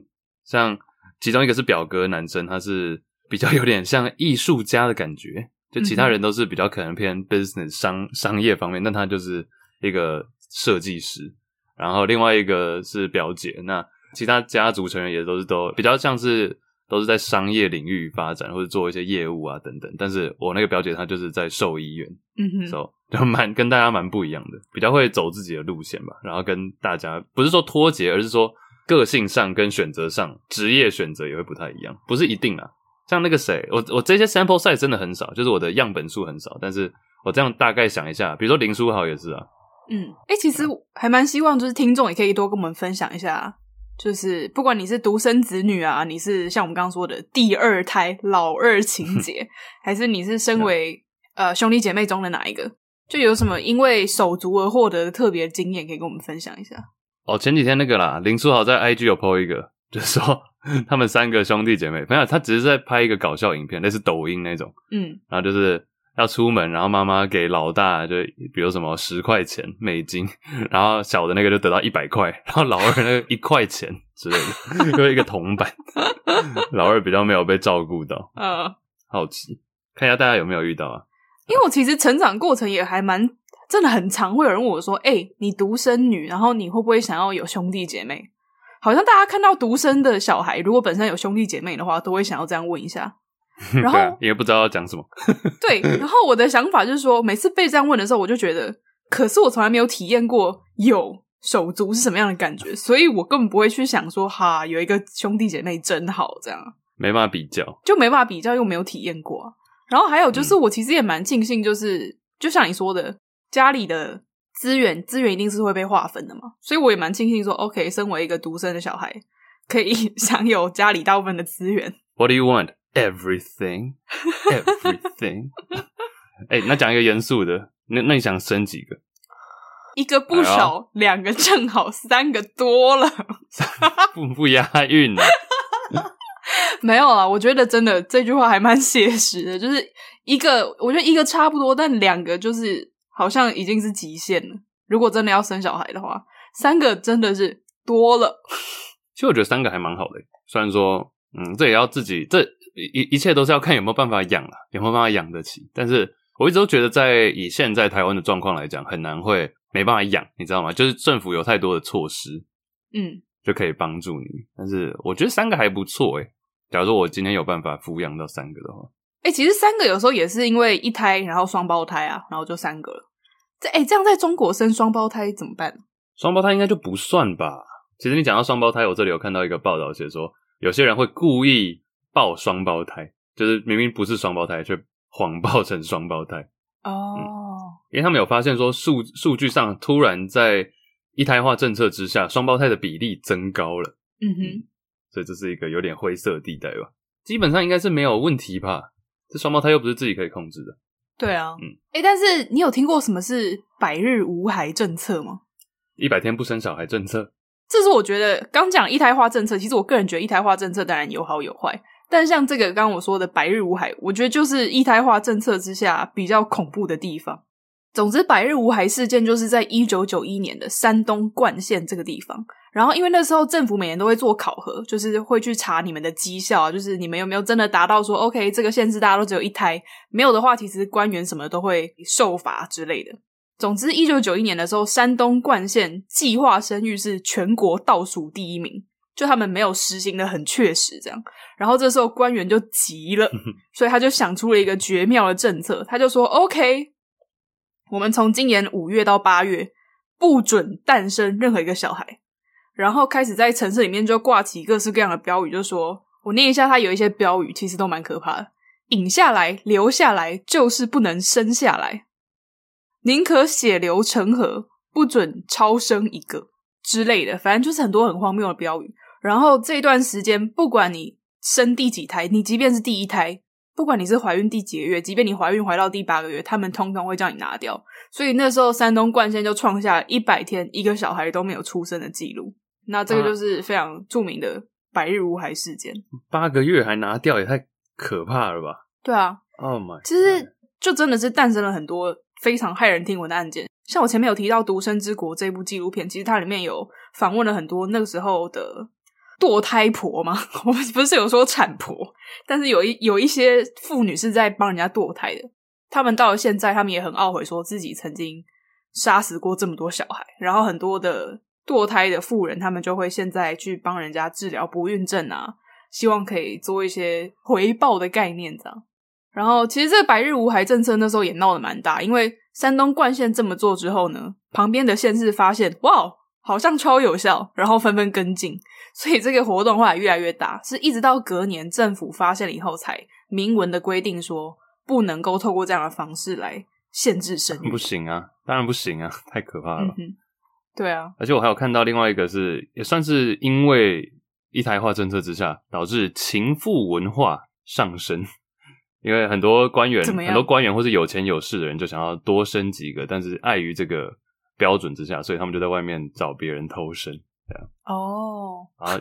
像其中一个是表哥男生，他是比较有点像艺术家的感觉，就其他人都是比较可能偏 business 商商业方面，但他就是一个设计师。然后另外一个是表姐，那其他家族成员也都是都比较像是都是在商业领域发展或者做一些业务啊等等。但是我那个表姐她就是在兽医院，嗯哼，so 就蛮跟大家蛮不一样的，比较会走自己的路线吧。然后跟大家不是说脱节，而是说个性上跟选择上，职业选择也会不太一样。不是一定啊，像那个谁，我我这些 sample size 真的很少，就是我的样本数很少。但是我这样大概想一下，比如说林书豪也是啊。嗯，哎、欸，其实还蛮希望就是听众也可以多跟我们分享一下，就是不管你是独生子女啊，你是像我们刚刚说的第二胎老二情节，还是你是身为呃兄弟姐妹中的哪一个？就有什么因为手足而获得的特别经验，可以跟我们分享一下？哦，前几天那个啦，林书豪在 IG 有 po 一个，就是说 他们三个兄弟姐妹，没有，他只是在拍一个搞笑影片，类似抖音那种，嗯，然后就是要出门，然后妈妈给老大就比如什么十块钱美金，然后小的那个就得到一百块，然后老二那个一块钱之类的，就是一个铜板，老二比较没有被照顾到，嗯，好奇看一下大家有没有遇到啊？因为我其实成长过程也还蛮真的很常，会有人问我说：“哎、欸，你独生女，然后你会不会想要有兄弟姐妹？”好像大家看到独生的小孩，如果本身有兄弟姐妹的话，都会想要这样问一下。然后也不知道要讲什么。对，然后我的想法就是说，每次被这样问的时候，我就觉得，可是我从来没有体验过有手足是什么样的感觉，所以我根本不会去想说，哈，有一个兄弟姐妹真好，这样没办法比较，就没办法比较，又没有体验过。然后还有就是，我其实也蛮庆幸，就是、嗯、就像你说的，家里的资源资源一定是会被划分的嘛，所以我也蛮庆幸说，OK，身为一个独生的小孩，可以 享有家里大部分的资源。What do you want? Everything, everything. 哎，那讲一个严肃的，那那你想生几个？一个不少，哎、两个正好，三个多了，不不押韵啊。没有啦，我觉得真的这句话还蛮写实的，就是一个，我觉得一个差不多，但两个就是好像已经是极限了。如果真的要生小孩的话，三个真的是多了。其实我觉得三个还蛮好的，虽然说，嗯，这也要自己，这一一切都是要看有没有办法养了，有没有办法养得起。但是我一直都觉得，在以现在台湾的状况来讲，很难会没办法养，你知道吗？就是政府有太多的措施，嗯，就可以帮助你。但是我觉得三个还不错诶。假如说我今天有办法抚养到三个的话，哎，其实三个有时候也是因为一胎，然后双胞胎啊，然后就三个了。这哎，这样在中国生双胞胎怎么办？双胞胎应该就不算吧？其实你讲到双胞胎，我这里有看到一个报道写说，有些人会故意抱双胞胎，就是明明不是双胞胎，却谎报成双胞胎。哦、嗯，因为他们有发现说数数据上突然在一胎化政策之下，双胞胎的比例增高了。嗯哼，所以这是一个有点灰色地带吧？基本上应该是没有问题吧？这双胞胎又不是自己可以控制的。对啊，嗯，哎，但是你有听过什么是百日无孩政策吗？一百天不生小孩政策，这是我觉得刚讲一胎化政策。其实我个人觉得一胎化政策当然有好有坏，但像这个刚刚我说的百日无孩，我觉得就是一胎化政策之下比较恐怖的地方。总之，百日无孩事件就是在一九九一年的山东冠县这个地方。然后，因为那时候政府每年都会做考核，就是会去查你们的绩效啊，就是你们有没有真的达到说，OK，这个限制大家都只有一胎，没有的话，其实官员什么都会受罚之类的。总之，一九九一年的时候，山东冠县计划生育是全国倒数第一名，就他们没有实行的很确实这样。然后这时候官员就急了，所以他就想出了一个绝妙的政策，他就说：“OK，我们从今年五月到八月不准诞生任何一个小孩。”然后开始在城市里面就挂起各式各样的标语，就说：“我念一下，它有一些标语其实都蛮可怕的，引下来，留下来，就是不能生下来。”宁可血流成河，不准超生一个之类的，反正就是很多很荒谬的标语。然后这段时间，不管你生第几胎，你即便是第一胎，不管你是怀孕第几个月，即便你怀孕怀到第八个月，他们通通会叫你拿掉。所以那时候，山东冠县就创下一百天一个小孩都没有出生的记录。那这个就是非常著名的百日无孩事件。八个月还拿掉，也太可怕了吧？对啊，Oh my，其实就真的是诞生了很多。非常骇人听闻的案件，像我前面有提到《独生之国》这部纪录片，其实它里面有访问了很多那个时候的堕胎婆嘛，我们不是有说产婆，但是有一有一些妇女是在帮人家堕胎的，他们到了现在，他们也很懊悔，说自己曾经杀死过这么多小孩，然后很多的堕胎的妇人，他们就会现在去帮人家治疗不孕症啊，希望可以做一些回报的概念，这样。然后，其实这个百日无孩政策那时候也闹得蛮大，因为山东冠县这么做之后呢，旁边的县市发现，哇，好像超有效，然后纷纷跟进，所以这个活动后来越来越大，是一直到隔年政府发现了以后，才明文的规定说，不能够透过这样的方式来限制生育。不行啊，当然不行啊，太可怕了。嗯哼，对啊，而且我还有看到另外一个是，也算是因为一台化政策之下，导致情妇文化上升。因为很多官员，很多官员或是有钱有势的人就想要多生几个，但是碍于这个标准之下，所以他们就在外面找别人偷生，这样。哦，啊，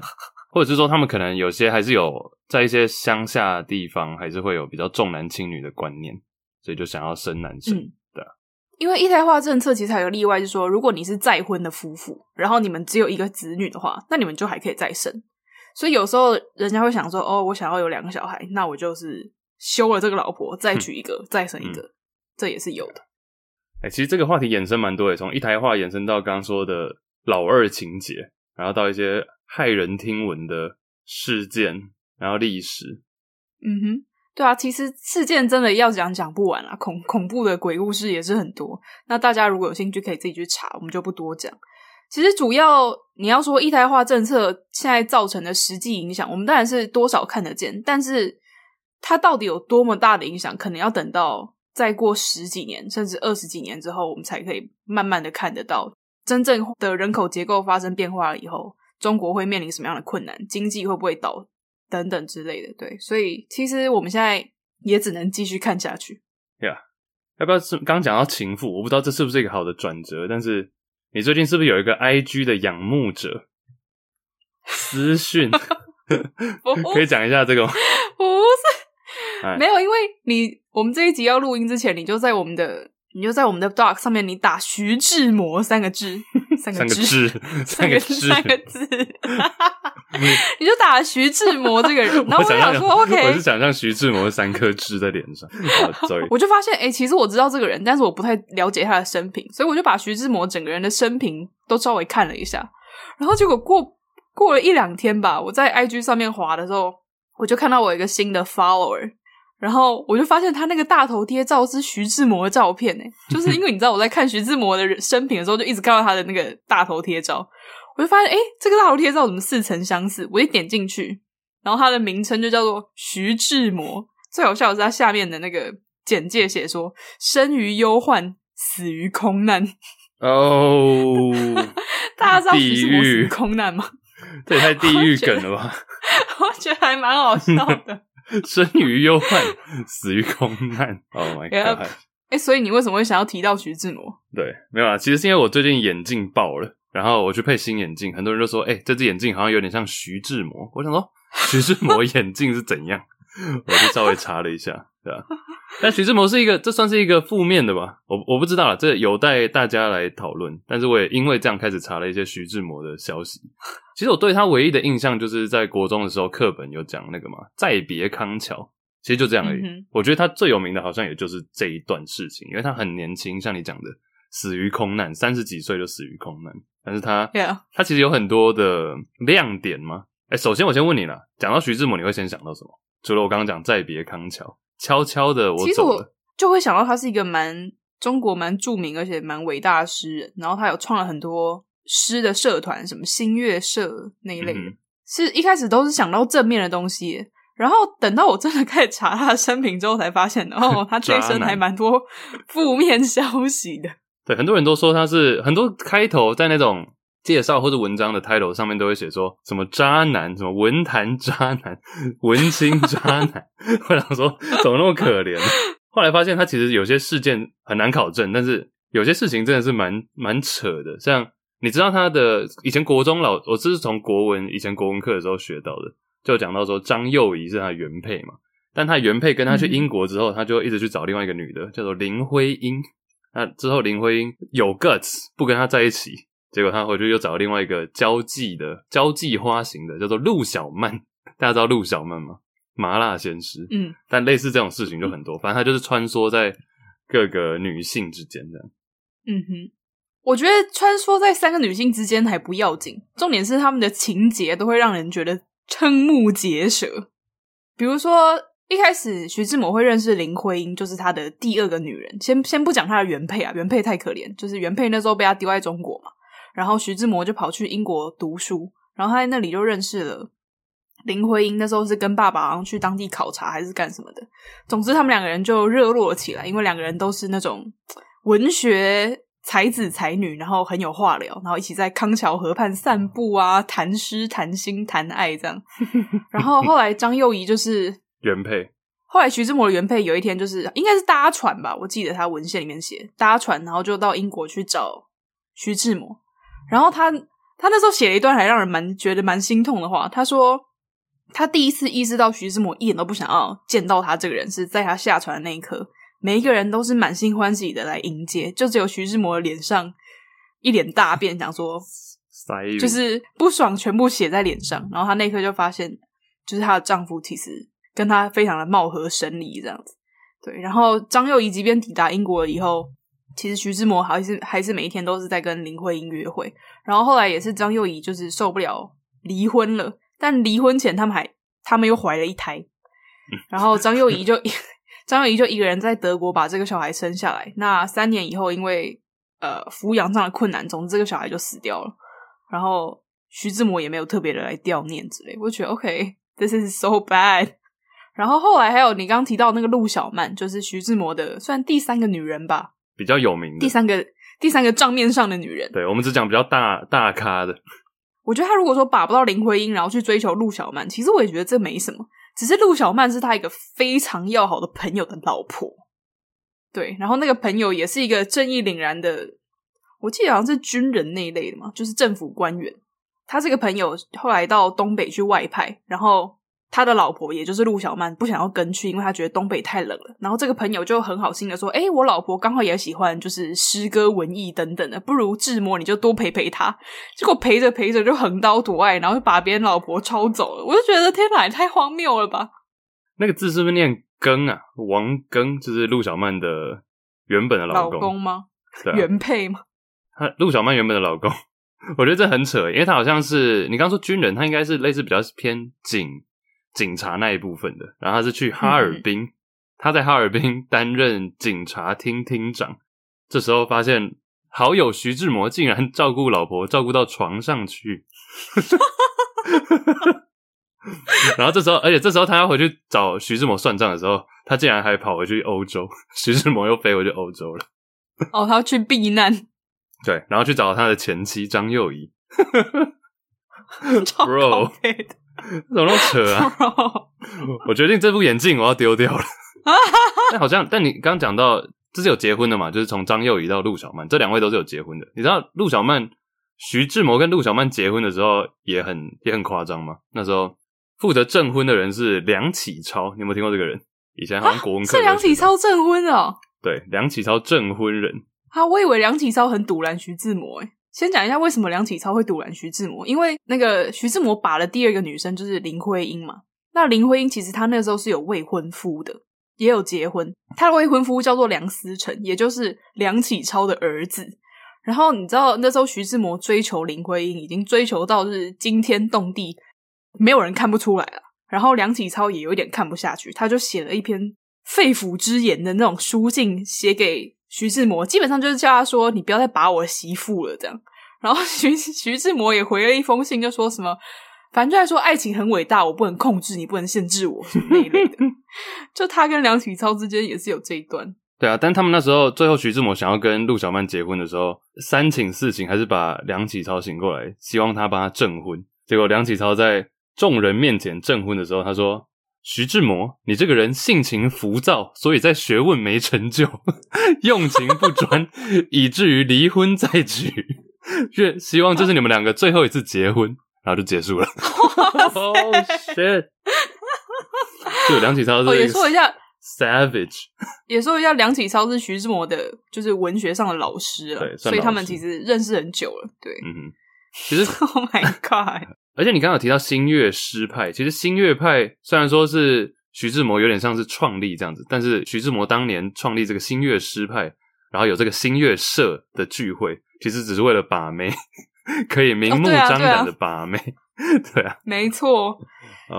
或者是说他们可能有些还是有在一些乡下地方，还是会有比较重男轻女的观念，所以就想要生男生，嗯。因为一胎化政策其实还有例外，就是说如果你是再婚的夫妇，然后你们只有一个子女的话，那你们就还可以再生。所以有时候人家会想说，哦，我想要有两个小孩，那我就是。休了这个老婆，再娶一个，嗯、再生一个，嗯、这也是有的。哎、欸，其实这个话题衍生蛮多的，从一胎化衍生到刚刚说的老二情节，然后到一些骇人听闻的事件，然后历史。嗯哼，对啊，其实事件真的要讲讲不完啊，恐恐怖的鬼故事也是很多。那大家如果有兴趣，可以自己去查，我们就不多讲。其实主要你要说一胎化政策现在造成的实际影响，我们当然是多少看得见，但是。它到底有多么大的影响？可能要等到再过十几年，甚至二十几年之后，我们才可以慢慢的看得到真正的人口结构发生变化了以后，中国会面临什么样的困难，经济会不会倒等等之类的。对，所以其实我们现在也只能继续看下去。对啊，要不要是刚讲到情妇？我不知道这是不是一个好的转折，但是你最近是不是有一个 IG 的仰慕者私讯？可以讲一下这个吗？不是。没有，因为你我们这一集要录音之前，你就在我们的你就在我们的 doc 上面，你打徐志摩三个字，三个字，三个字，三个字，你就打徐志摩这个人，然后我就想说，OK，我是想象徐志摩三颗痣在脸上，我就发现，哎、欸，其实我知道这个人，但是我不太了解他的生平，所以我就把徐志摩整个人的生平都稍微看了一下，然后结果过过了一两天吧，我在 IG 上面滑的时候。我就看到我一个新的 follower，然后我就发现他那个大头贴照是徐志摩的照片呢，就是因为你知道我在看徐志摩的生平的时候，就一直看到他的那个大头贴照，我就发现哎，这个大头贴照怎么似曾相识？我一点进去，然后他的名称就叫做徐志摩。最好笑的是他下面的那个简介写说：生于忧患，死于空难。哦，大家知道徐志摩死于空难吗？这也太地狱梗了吧！我觉得还蛮好笑的。生于忧患，死于空难。Oh my god！哎、欸，所以你为什么会想要提到徐志摩？对，没有啊，其实是因为我最近眼镜爆了，然后我去配新眼镜，很多人都说：“哎、欸，这只眼镜好像有点像徐志摩。”我想说，徐志摩眼镜是怎样？我就稍微查了一下，对吧？但徐志摩是一个，这算是一个负面的吧？我我不知道了，这有待大家来讨论。但是我也因为这样开始查了一些徐志摩的消息。其实我对他唯一的印象就是在国中的时候，课本有讲那个嘛，再别康桥，其实就这样而已。嗯、我觉得他最有名的好像也就是这一段事情，因为他很年轻，像你讲的，死于空难，三十几岁就死于空难。但是他.他其实有很多的亮点吗？哎，首先我先问你啦，讲到徐志摩，你会先想到什么？除了我刚刚讲再别康桥。悄悄的，我走了。其实我就会想到他是一个蛮中国蛮著名而且蛮伟大的诗人，然后他有创了很多诗的社团，什么新月社那一类的，嗯、是一开始都是想到正面的东西，然后等到我真的开始查他的生平之后，才发现哦，他这一生还蛮多 负面消息的。对，很多人都说他是很多开头在那种。介绍或者文章的 title 上面都会写说什么渣男，什么文坛渣男、文青渣男。我想说怎么那么可怜？后来发现他其实有些事件很难考证，但是有些事情真的是蛮蛮扯的。像你知道他的以前国中老，我这是从国文以前国文课的时候学到的，就讲到说张幼仪是他原配嘛，但他原配跟他去英国之后，他就一直去找另外一个女的，叫做林徽因。那之后林徽因有 guts 不跟他在一起。结果他回去又找另外一个交际的交际花型的，叫做陆小曼。大家知道陆小曼吗？麻辣鲜师。嗯，但类似这种事情就很多。反正他就是穿梭在各个女性之间这样。嗯哼，我觉得穿梭在三个女性之间还不要紧，重点是他们的情节都会让人觉得瞠目结舌。比如说一开始徐志摩会认识林徽因，就是他的第二个女人。先先不讲他的原配啊，原配太可怜，就是原配那时候被他丢在中国嘛。然后徐志摩就跑去英国读书，然后他在那里就认识了林徽因。那时候是跟爸爸好像去当地考察还是干什么的。总之他们两个人就热络了起来，因为两个人都是那种文学才子才女，然后很有话聊，然后一起在康桥河畔散步啊，谈诗、谈心、谈爱这样。然后后来张幼仪就是 原配，后来徐志摩的原配有一天就是应该是搭船吧，我记得他文献里面写搭船，然后就到英国去找徐志摩。然后他他那时候写了一段还让人蛮觉得蛮心痛的话。他说他第一次意识到徐志摩一点都不想要见到他这个人，是在他下船的那一刻，每一个人都是满心欢喜的来迎接，就只有徐志摩的脸上一脸大变，想说就是不爽全部写在脸上。然后他那一刻就发现，就是她的丈夫其实跟她非常的貌合神离这样子。对，然后张幼仪即便抵达英国了以后。其实徐志摩还是还是每一天都是在跟林徽因约会，然后后来也是张幼仪就是受不了离婚了，但离婚前他们还他们又怀了一胎，然后张幼仪就 张幼仪就一个人在德国把这个小孩生下来。那三年以后，因为呃抚养上的困难，总之这个小孩就死掉了。然后徐志摩也没有特别的来悼念之类，我觉得 OK，this is so bad。然后后来还有你刚刚提到那个陆小曼，就是徐志摩的算第三个女人吧。比较有名的第三个第三个账面上的女人，对，我们只讲比较大大咖的。我觉得他如果说把不到林徽因，然后去追求陆小曼，其实我也觉得这没什么。只是陆小曼是他一个非常要好的朋友的老婆，对，然后那个朋友也是一个正义凛然的，我记得好像是军人那一类的嘛，就是政府官员。他这个朋友后来到东北去外派，然后他的老婆也就是陆小曼不想要跟去，因为他觉得东北太冷了。然后这个朋友就很好心的说：“哎，我老婆刚好也喜欢就是诗歌文艺等等的，不如志摩你就多陪陪她。”结果陪着陪着就横刀夺爱，然后就把别人老婆抄走了。我就觉得天哪，也太荒谬了吧！那个字是不是念庚啊？王庚就是陆小曼的原本的老公，老公吗？对啊、原配吗？他陆小曼原本的老公，我觉得这很扯，因为他好像是你刚刚说军人，他应该是类似比较偏警。警察那一部分的，然后他是去哈尔滨，嗯、他在哈尔滨担任警察厅厅长。这时候发现好友徐志摩竟然照顾老婆，照顾到床上去。然后这时候，而且这时候他要回去找徐志摩算账的时候，他竟然还跑回去欧洲。徐志摩又飞回去欧洲了。哦，他要去避难。对，然后去找他的前妻张幼仪。超 Bro。怎么那么扯啊！我决定这副眼镜我要丢掉了。但好像，但你刚刚讲到这是有结婚的嘛？就是从张幼仪到陆小曼，这两位都是有结婚的。你知道陆小曼、徐志摩跟陆小曼结婚的时候也很也很夸张吗？那时候负责证婚的人是梁启超，你有没有听过这个人？以前好像国文课、啊、是梁启超证婚哦。对，梁启超证婚人。啊，我以为梁启超很堵拦徐志摩诶先讲一下为什么梁启超会堵拦徐志摩，因为那个徐志摩把了第二个女生就是林徽因嘛。那林徽因其实她那时候是有未婚夫的，也有结婚。她的未婚夫叫做梁思成，也就是梁启超的儿子。然后你知道那时候徐志摩追求林徽因，已经追求到是惊天动地，没有人看不出来了。然后梁启超也有一点看不下去，他就写了一篇肺腑之言的那种书信写给。徐志摩基本上就是叫他说：“你不要再把我媳妇了。”这样，然后徐 徐志摩也回了一封信，就说什么，反正就在说爱情很伟大，我不能控制你，不能限制我什么那一类的。就他跟梁启超之间也是有这一段。对啊，但他们那时候最后徐志摩想要跟陆小曼结婚的时候，三请四请还是把梁启超请过来，希望他帮他证婚。结果梁启超在众人面前证婚的时候，他说。徐志摩，你这个人性情浮躁，所以在学问没成就，用情不专，以至于离婚再娶。愿希望这是你们两个最后一次结婚，然后就结束了。Oh shit！对，梁启超是、哦、也说一下 savage，也说一下梁启超是徐志摩的，就是文学上的老师了，所以他们其实认识很久了。对，嗯哼，其实 Oh my God。而且你刚刚有提到新月诗派，其实新月派虽然说是徐志摩有点像是创立这样子，但是徐志摩当年创立这个新月诗派，然后有这个新月社的聚会，其实只是为了把妹，可以明目张胆的把妹，哦、对啊，对啊对啊没错，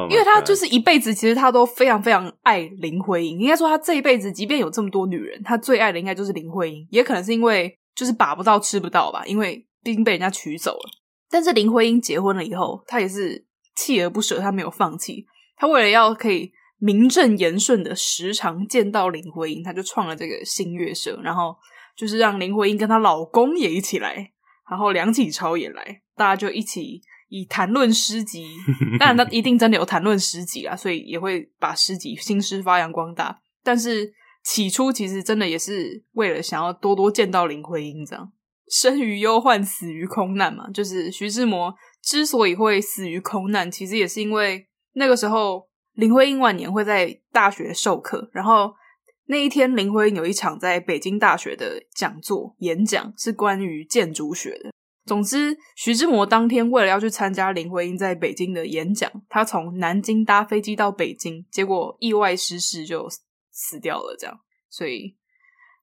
因为他就是一辈子，其实他都非常非常爱林徽因。应该说他这一辈子，即便有这么多女人，他最爱的应该就是林徽因，也可能是因为就是把不到吃不到吧，因为毕竟被人家娶走了。但是林徽因结婚了以后，她也是锲而不舍，她没有放弃。她为了要可以名正言顺的时常见到林徽因，她就创了这个新月社，然后就是让林徽因跟她老公也一起来，然后梁启超也来，大家就一起以谈论诗集，当然他一定真的有谈论诗集啊，所以也会把诗集新诗发扬光大。但是起初其实真的也是为了想要多多见到林徽因这样。生于忧患，死于空难嘛，就是徐志摩之所以会死于空难，其实也是因为那个时候林徽因晚年会在大学授课，然后那一天林徽因有一场在北京大学的讲座演讲，是关于建筑学的。总之，徐志摩当天为了要去参加林徽因在北京的演讲，他从南京搭飞机到北京，结果意外失事就死掉了。这样，所以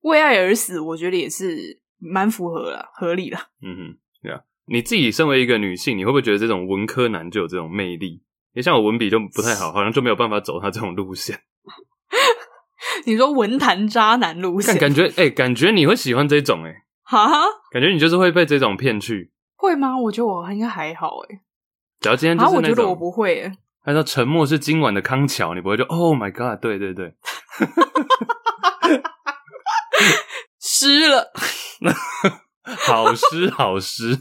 为爱而死，我觉得也是。蛮符合了，合理了。嗯哼，对啊。你自己身为一个女性，你会不会觉得这种文科男就有这种魅力？你像我文笔就不太好，好像就没有办法走他这种路线。你说文坛渣男路线，感觉哎、欸，感觉你会喜欢这种哎、欸，哈，感觉你就是会被这种骗去，会吗？我觉得我应该还好哎。只要今天就是那种，我觉得我不会哎。他说沉默是今晚的康桥，你不会就 Oh my God，对对对，湿了。好诗好诗，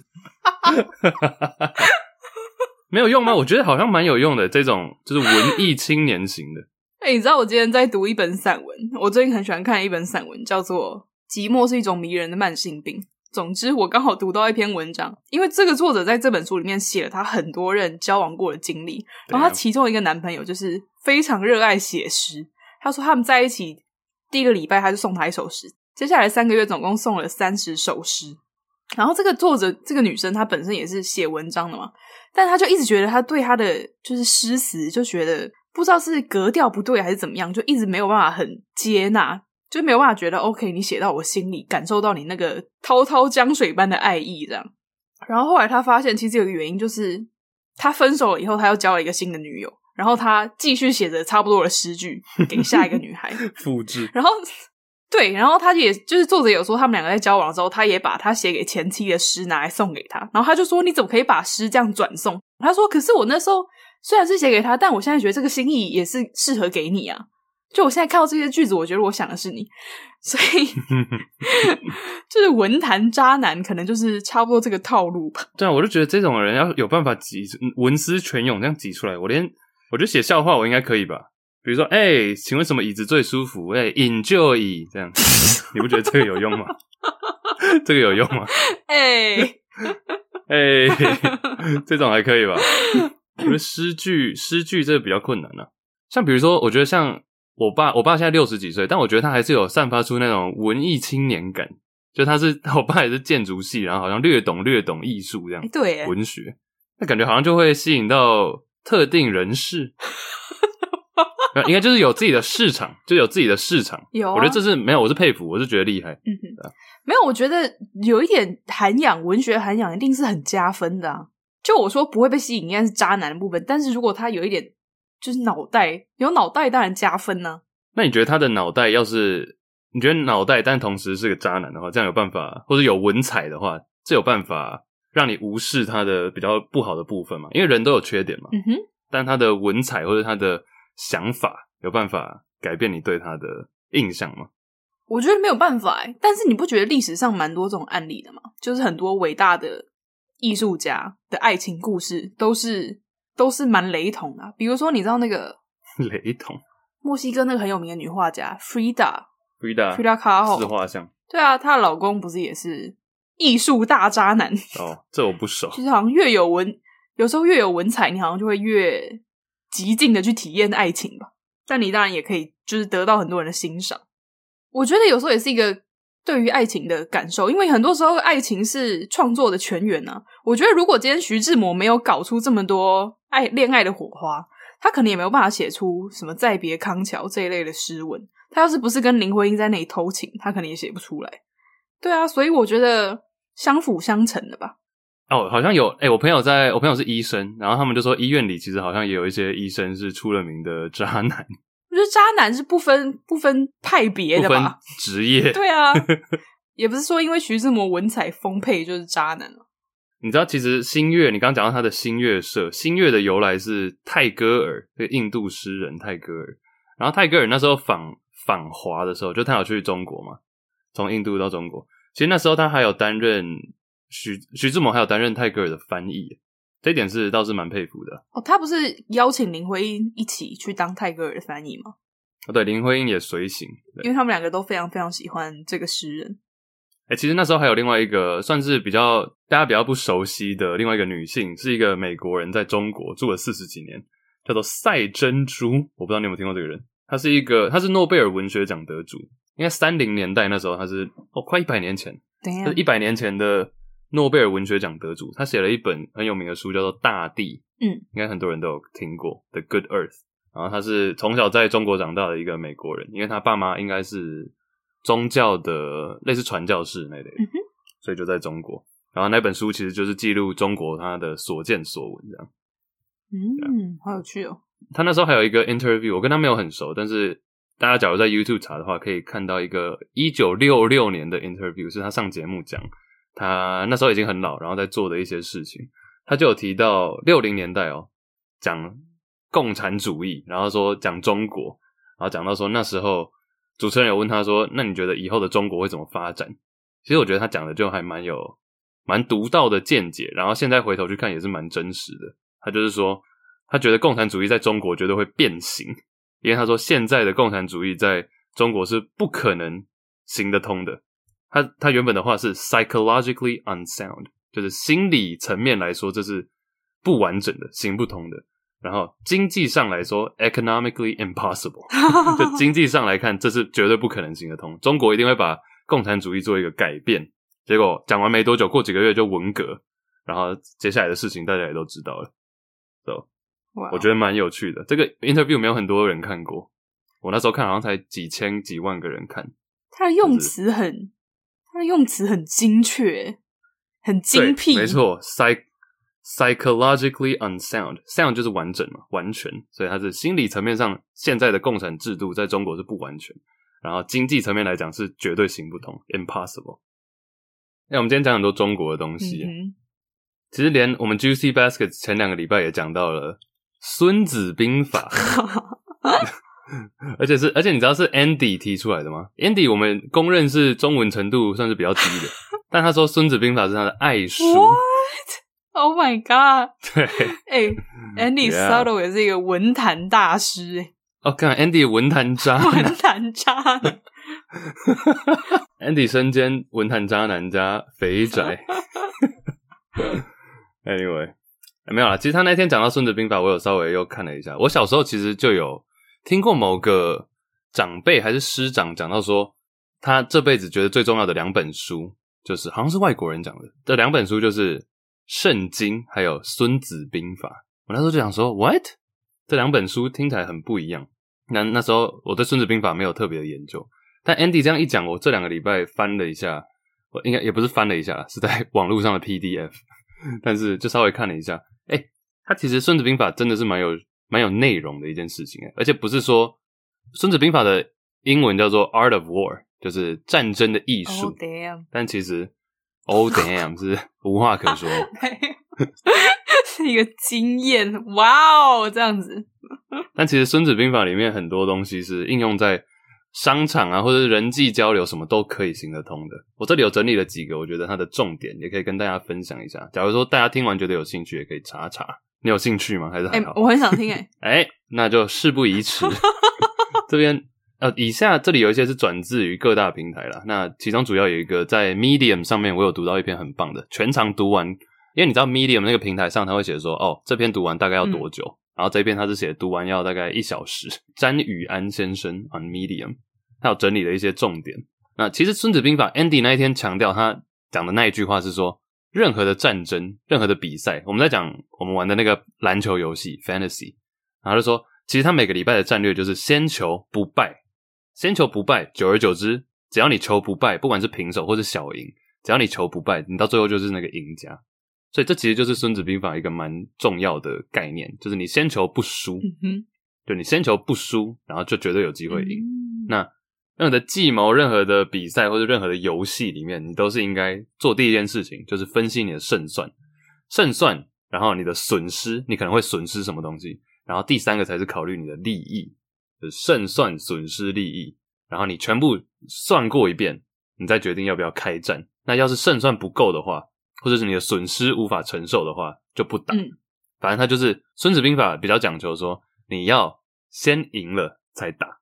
没有用吗？我觉得好像蛮有用的，这种就是文艺青年型的。哎、欸，你知道我今天在读一本散文，我最近很喜欢看一本散文，叫做《寂寞是一种迷人的慢性病》。总之，我刚好读到一篇文章，因为这个作者在这本书里面写了他很多任交往过的经历，然后他其中一个男朋友就是非常热爱写诗。他说他们在一起第一个礼拜，他就送他一首诗，接下来三个月总共送了三十首诗。然后这个作者这个女生她本身也是写文章的嘛，但她就一直觉得她对她的就是诗词就觉得不知道是格调不对还是怎么样，就一直没有办法很接纳。就没有办法觉得 OK，你写到我心里，感受到你那个滔滔江水般的爱意，这样。然后后来她发现，其实有个原因就是，她分手了以后，她又交了一个新的女友，然后她继续写着差不多的诗句给下一个女孩 复制。然后对，然后他也就是作者有说，他们两个在交往的时候，他也把他写给前妻的诗拿来送给他，然后他就说：“你怎么可以把诗这样转送？”他说：“可是我那时候虽然是写给他，但我现在觉得这个心意也是适合给你啊。”就我现在看到这些句子，我觉得我想的是你，所以 就是文坛渣男，可能就是差不多这个套路吧。对啊，我就觉得这种人要有办法挤文思泉涌这样挤出来，我连我觉得写笑话我应该可以吧？比如说，哎、欸，请问什么椅子最舒服？哎、欸，enjoy 这样，你不觉得这个有用吗？这个有用吗？哎 哎，这种还可以吧？我觉得诗句诗句这个比较困难啊。像比如说，我觉得像。我爸，我爸现在六十几岁，但我觉得他还是有散发出那种文艺青年感。就他是，我爸也是建筑系，然后好像略懂略懂艺术这样，对，文学，那感觉好像就会吸引到特定人士。应该就是有自己的市场，就有自己的市场。有、啊，我觉得这是没有，我是佩服，我是觉得厉害。嗯哼，没有，我觉得有一点涵养，文学涵养一定是很加分的啊。就我说不会被吸引，应该是渣男的部分，但是如果他有一点。就是脑袋有脑袋当然加分呢、啊。那你觉得他的脑袋要是你觉得脑袋，但同时是个渣男的话，这样有办法，或者有文采的话，这有办法让你无视他的比较不好的部分吗？因为人都有缺点嘛。嗯哼。但他的文采或者他的想法有办法改变你对他的印象吗？我觉得没有办法哎。但是你不觉得历史上蛮多这种案例的吗？就是很多伟大的艺术家的爱情故事都是。都是蛮雷同的，比如说你知道那个雷同，墨西哥那个很有名的女画家 Frida，Frida Frida Kahlo 自画像，对啊，她的老公不是也是艺术大渣男哦？这我不熟。其 实好像越有文，有时候越有文采，你好像就会越极尽的去体验爱情吧。但你当然也可以，就是得到很多人的欣赏。我觉得有时候也是一个。对于爱情的感受，因为很多时候爱情是创作的泉源呢、啊。我觉得如果今天徐志摩没有搞出这么多爱恋爱的火花，他可能也没有办法写出什么再别康桥这一类的诗文。他要是不是跟林徽因在那里偷情，他可能也写不出来。对啊，所以我觉得相辅相成的吧。哦，好像有诶，我朋友在，我朋友是医生，然后他们就说医院里其实好像也有一些医生是出了名的渣男。我觉得渣男是不分不分派别的吧，职业。对啊，也不是说因为徐志摩文采丰沛就是渣男了。你知道，其实新月，你刚刚讲到他的新月社，新月的由来是泰戈尔，这个印度诗人泰戈尔。然后泰戈尔那时候访访华的时候，就他有去中国嘛，从印度到中国。其实那时候他还有担任徐徐志摩还有担任泰戈尔的翻译。这一点是倒是蛮佩服的哦。他不是邀请林徽因一起去当泰戈尔的翻译吗？哦，对，林徽因也随行，因为他们两个都非常非常喜欢这个诗人。哎，其实那时候还有另外一个算是比较大家比较不熟悉的另外一个女性，是一个美国人，在中国住了四十几年，叫做赛珍珠。我不知道你有没有听过这个人？她是一个，她是诺贝尔文学奖得主，应该三零年代那时候，她是哦，快一百年前，对，一百年前的。诺贝尔文学奖得主，他写了一本很有名的书，叫做《大地》。嗯，应该很多人都有听过《The Good Earth》。然后他是从小在中国长大的一个美国人，因为他爸妈应该是宗教的类似传教士那类的，嗯，所以就在中国。然后那本书其实就是记录中国他的所见所闻，这样。嗯，好有趣哦。他那时候还有一个 interview，我跟他没有很熟，但是大家假如在 YouTube 查的话，可以看到一个一九六六年的 interview，是他上节目讲。他那时候已经很老，然后在做的一些事情，他就有提到六零年代哦，讲共产主义，然后说讲中国，然后讲到说那时候主持人有问他说，那你觉得以后的中国会怎么发展？其实我觉得他讲的就还蛮有蛮独到的见解，然后现在回头去看也是蛮真实的。他就是说，他觉得共产主义在中国绝对会变形，因为他说现在的共产主义在中国是不可能行得通的。他他原本的话是 psychologically unsound，就是心理层面来说这是不完整的，行不通的。然后经济上来说，economically impossible，就经济上来看，这是绝对不可能行得通。中国一定会把共产主义做一个改变。结果讲完没多久，过几个月就文革，然后接下来的事情大家也都知道了。So. 我觉得蛮有趣的。这个 interview 没有很多人看过，我那时候看好像才几千几万个人看。他的用词很，就是、他的用词很精确，很精辟。没错，psych。Psychologically unsound，sound 就是完整嘛，完全，所以它是心理层面上，现在的共产制度在中国是不完全，然后经济层面来讲是绝对行不通，impossible。那我们今天讲很多中国的东西，嗯、其实连我们 Juicy Baskets 前两个礼拜也讲到了《孙子兵法》而且是，而且你知道是 Andy 提出来的吗？Andy 我们公认是中文程度算是比较低的，但他说《孙子兵法》是他的爱书。What？Oh my god！对，哎、欸、，Andy Suttle 也是一个文坛大师哎。哦，看 Andy 文坛渣，文坛渣，Andy 身兼文坛渣男加肥宅。Anyway，没有啦。其实他那天讲到《孙子兵法》，我有稍微又看了一下。我小时候其实就有听过某个长辈还是师长讲到说，他这辈子觉得最重要的两本书，就是好像是外国人讲的，这两本书就是。圣经还有《孙子兵法》，我那时候就想说，what？这两本书听起来很不一样。那那时候我对《孙子兵法》没有特别的研究，但 Andy 这样一讲，我这两个礼拜翻了一下，我应该也不是翻了一下，是在网络上的 PDF，但是就稍微看了一下，诶，他其实《孙子兵法》真的是蛮有蛮有内容的一件事情，而且不是说《孙子兵法》的英文叫做 Art of War，就是战争的艺术，oh, damn. 但其实。Oh damn！是无话可说 是一个经验。哇哦，这样子。但其实《孙子兵法》里面很多东西是应用在商场啊，或者是人际交流，什么都可以行得通的。我这里有整理了几个，我觉得它的重点也可以跟大家分享一下。假如说大家听完觉得有兴趣，也可以查查。你有兴趣吗？还是还好？欸、我很想听诶、欸。哎、欸，那就事不宜迟。这边。呃，以下这里有一些是转自于各大平台啦。那其中主要有一个在 Medium 上面，我有读到一篇很棒的，全长读完。因为你知道 Medium 那个平台上，他会写说，哦，这篇读完大概要多久？嗯、然后这篇他是写读完要大概一小时。詹宇安先生 on Medium，他有整理了一些重点。那其实《孙子兵法》Andy 那一天强调他讲的那一句话是说，任何的战争，任何的比赛，我们在讲我们玩的那个篮球游戏 Fantasy，然后就说，其实他每个礼拜的战略就是先求不败。先求不败，久而久之，只要你求不败，不管是平手或是小赢，只要你求不败，你到最后就是那个赢家。所以这其实就是《孙子兵法》一个蛮重要的概念，就是你先求不输，就你先求不输，然后就绝对有机会赢。嗯、那任何的计谋、任何的比赛或者任何的游戏里面，你都是应该做第一件事情，就是分析你的胜算，胜算，然后你的损失，你可能会损失什么东西，然后第三个才是考虑你的利益。胜算、损失、利益，然后你全部算过一遍，你再决定要不要开战。那要是胜算不够的话，或者是你的损失无法承受的话，就不打。嗯、反正他就是《孙子兵法》比较讲求说，你要先赢了才打，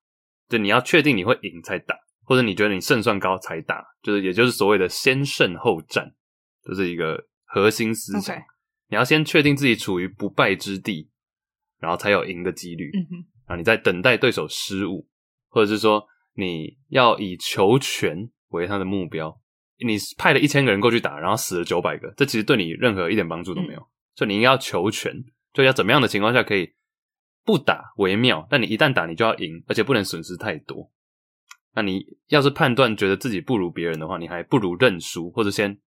就你要确定你会赢才打，或者你觉得你胜算高才打，就是也就是所谓的先胜后战，这、就是一个核心思想。Okay. 你要先确定自己处于不败之地，然后才有赢的几率。嗯啊，你在等待对手失误，或者是说你要以求全为他的目标，你派了一千个人过去打，然后死了九百个，这其实对你任何一点帮助都没有。嗯、所以你应该要求全，就要怎么样的情况下可以不打为妙，但你一旦打，你就要赢，而且不能损失太多。那你要是判断觉得自己不如别人的话，你还不如认输，或者先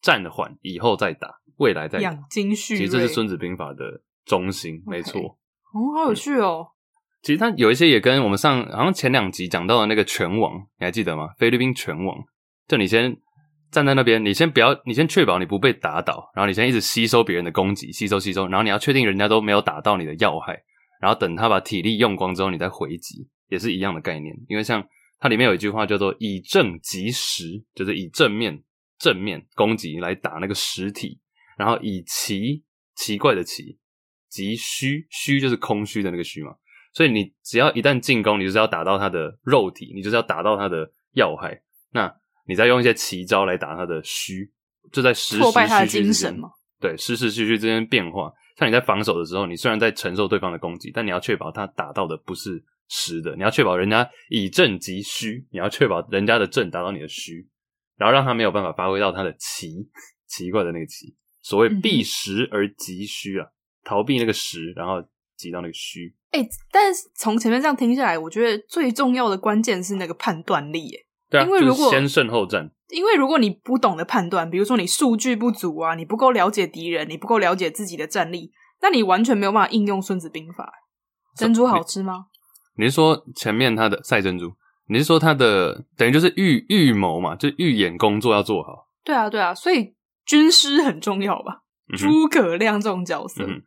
暂缓，以后再打，未来再。养精蓄锐，其实这是《孙子兵法》的中心.没错。哦，好有趣哦。其实它有一些也跟我们上好像前两集讲到的那个拳王，你还记得吗？菲律宾拳王，就你先站在那边，你先不要，你先确保你不被打倒，然后你先一直吸收别人的攻击，吸收吸收，然后你要确定人家都没有打到你的要害，然后等他把体力用光之后，你再回击，也是一样的概念。因为像它里面有一句话叫做“以正击实”，就是以正面正面攻击来打那个实体，然后以奇奇怪的奇击虚，虚就是空虚的那个虚嘛。所以你只要一旦进攻，你就是要打到他的肉体，你就是要打到他的要害。那你再用一些奇招来打他的虚，就在时时挫败他的精神嘛。对，时时虚虚之间变化。像你在防守的时候，你虽然在承受对方的攻击，但你要确保他打到的不是实的，你要确保人家以正击虚，你要确保人家的正打到你的虚，然后让他没有办法发挥到他的奇，奇怪的那个奇。所谓避实而击虚啊，嗯、逃避那个实，然后击到那个虚。哎、欸，但是从前面这样听下来，我觉得最重要的关键是那个判断力，哎，对啊，因为如果先胜后战，因为如果你不懂得判断，比如说你数据不足啊，你不够了解敌人，你不够了解自己的战力，那你完全没有办法应用孙子兵法。珍珠好吃吗？你，你是说前面他的赛珍珠？你是说他的等于就是预预谋嘛？就预演工作要做好。对啊，对啊，所以军师很重要吧？诸、嗯、葛亮这种角色。嗯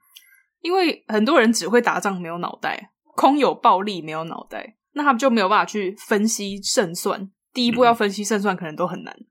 因为很多人只会打仗，没有脑袋，空有暴力，没有脑袋，那他们就没有办法去分析胜算。第一步要分析胜算，可能都很难。嗯、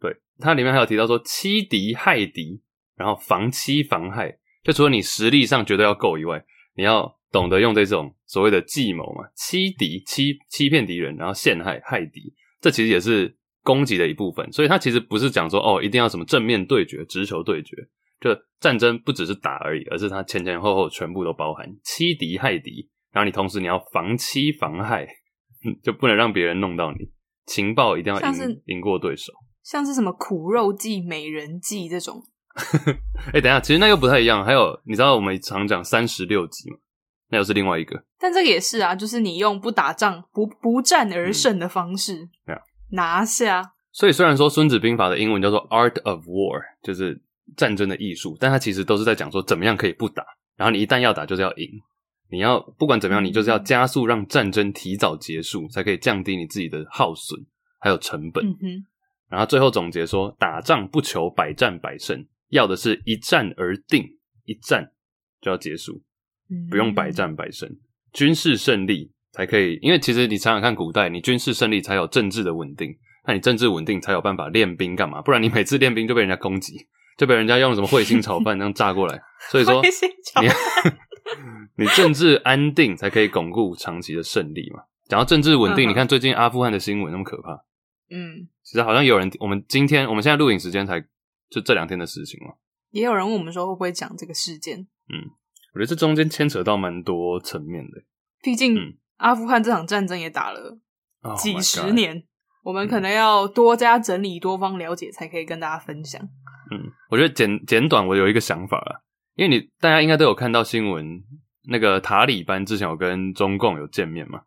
对，它里面还有提到说，欺敌害敌，然后防欺防害。就除了你实力上绝对要够以外，你要懂得用这种所谓的计谋嘛，欺敌、欺欺骗敌人，然后陷害害敌，这其实也是攻击的一部分。所以它其实不是讲说哦，一定要什么正面对决、直球对决。就战争不只是打而已，而是它前前后后全部都包含欺敌害敌，然后你同时你要防欺防害，就不能让别人弄到你。情报一定要赢赢过对手，像是什么苦肉计、美人计这种。哎、欸，等一下，其实那又不太一样。还有，你知道我们常讲三十六计吗？那又是另外一个。但这个也是啊，就是你用不打仗、不不战而胜的方式，嗯、拿下。所以虽然说《孙子兵法》的英文叫做 Art of War，就是。战争的艺术，但它其实都是在讲说怎么样可以不打，然后你一旦要打就是要赢，你要不管怎么样，你就是要加速让战争提早结束，才可以降低你自己的耗损还有成本。嗯。然后最后总结说，打仗不求百战百胜，要的是一战而定，一战就要结束，不用百战百胜，军事胜利才可以。因为其实你想想看，古代你军事胜利才有政治的稳定，那你政治稳定才有办法练兵干嘛？不然你每次练兵就被人家攻击。就被人家用什么彗星炒饭那样炸过来，所以说你 你政治安定才可以巩固长期的胜利嘛。讲到政治稳定，你看最近阿富汗的新闻那么可怕，嗯，其实好像有人，我们今天我们现在录影时间才就这两天的事情嘛。也有人问我们说会不会讲这个事件？嗯，我觉得这中间牵扯到蛮多层面的。毕竟阿富汗这场战争也打了几十年，oh、我们可能要多加整理、多方了解，才可以跟大家分享。嗯，我觉得简简短，我有一个想法啦，因为你大家应该都有看到新闻，那个塔里班之前有跟中共有见面嘛，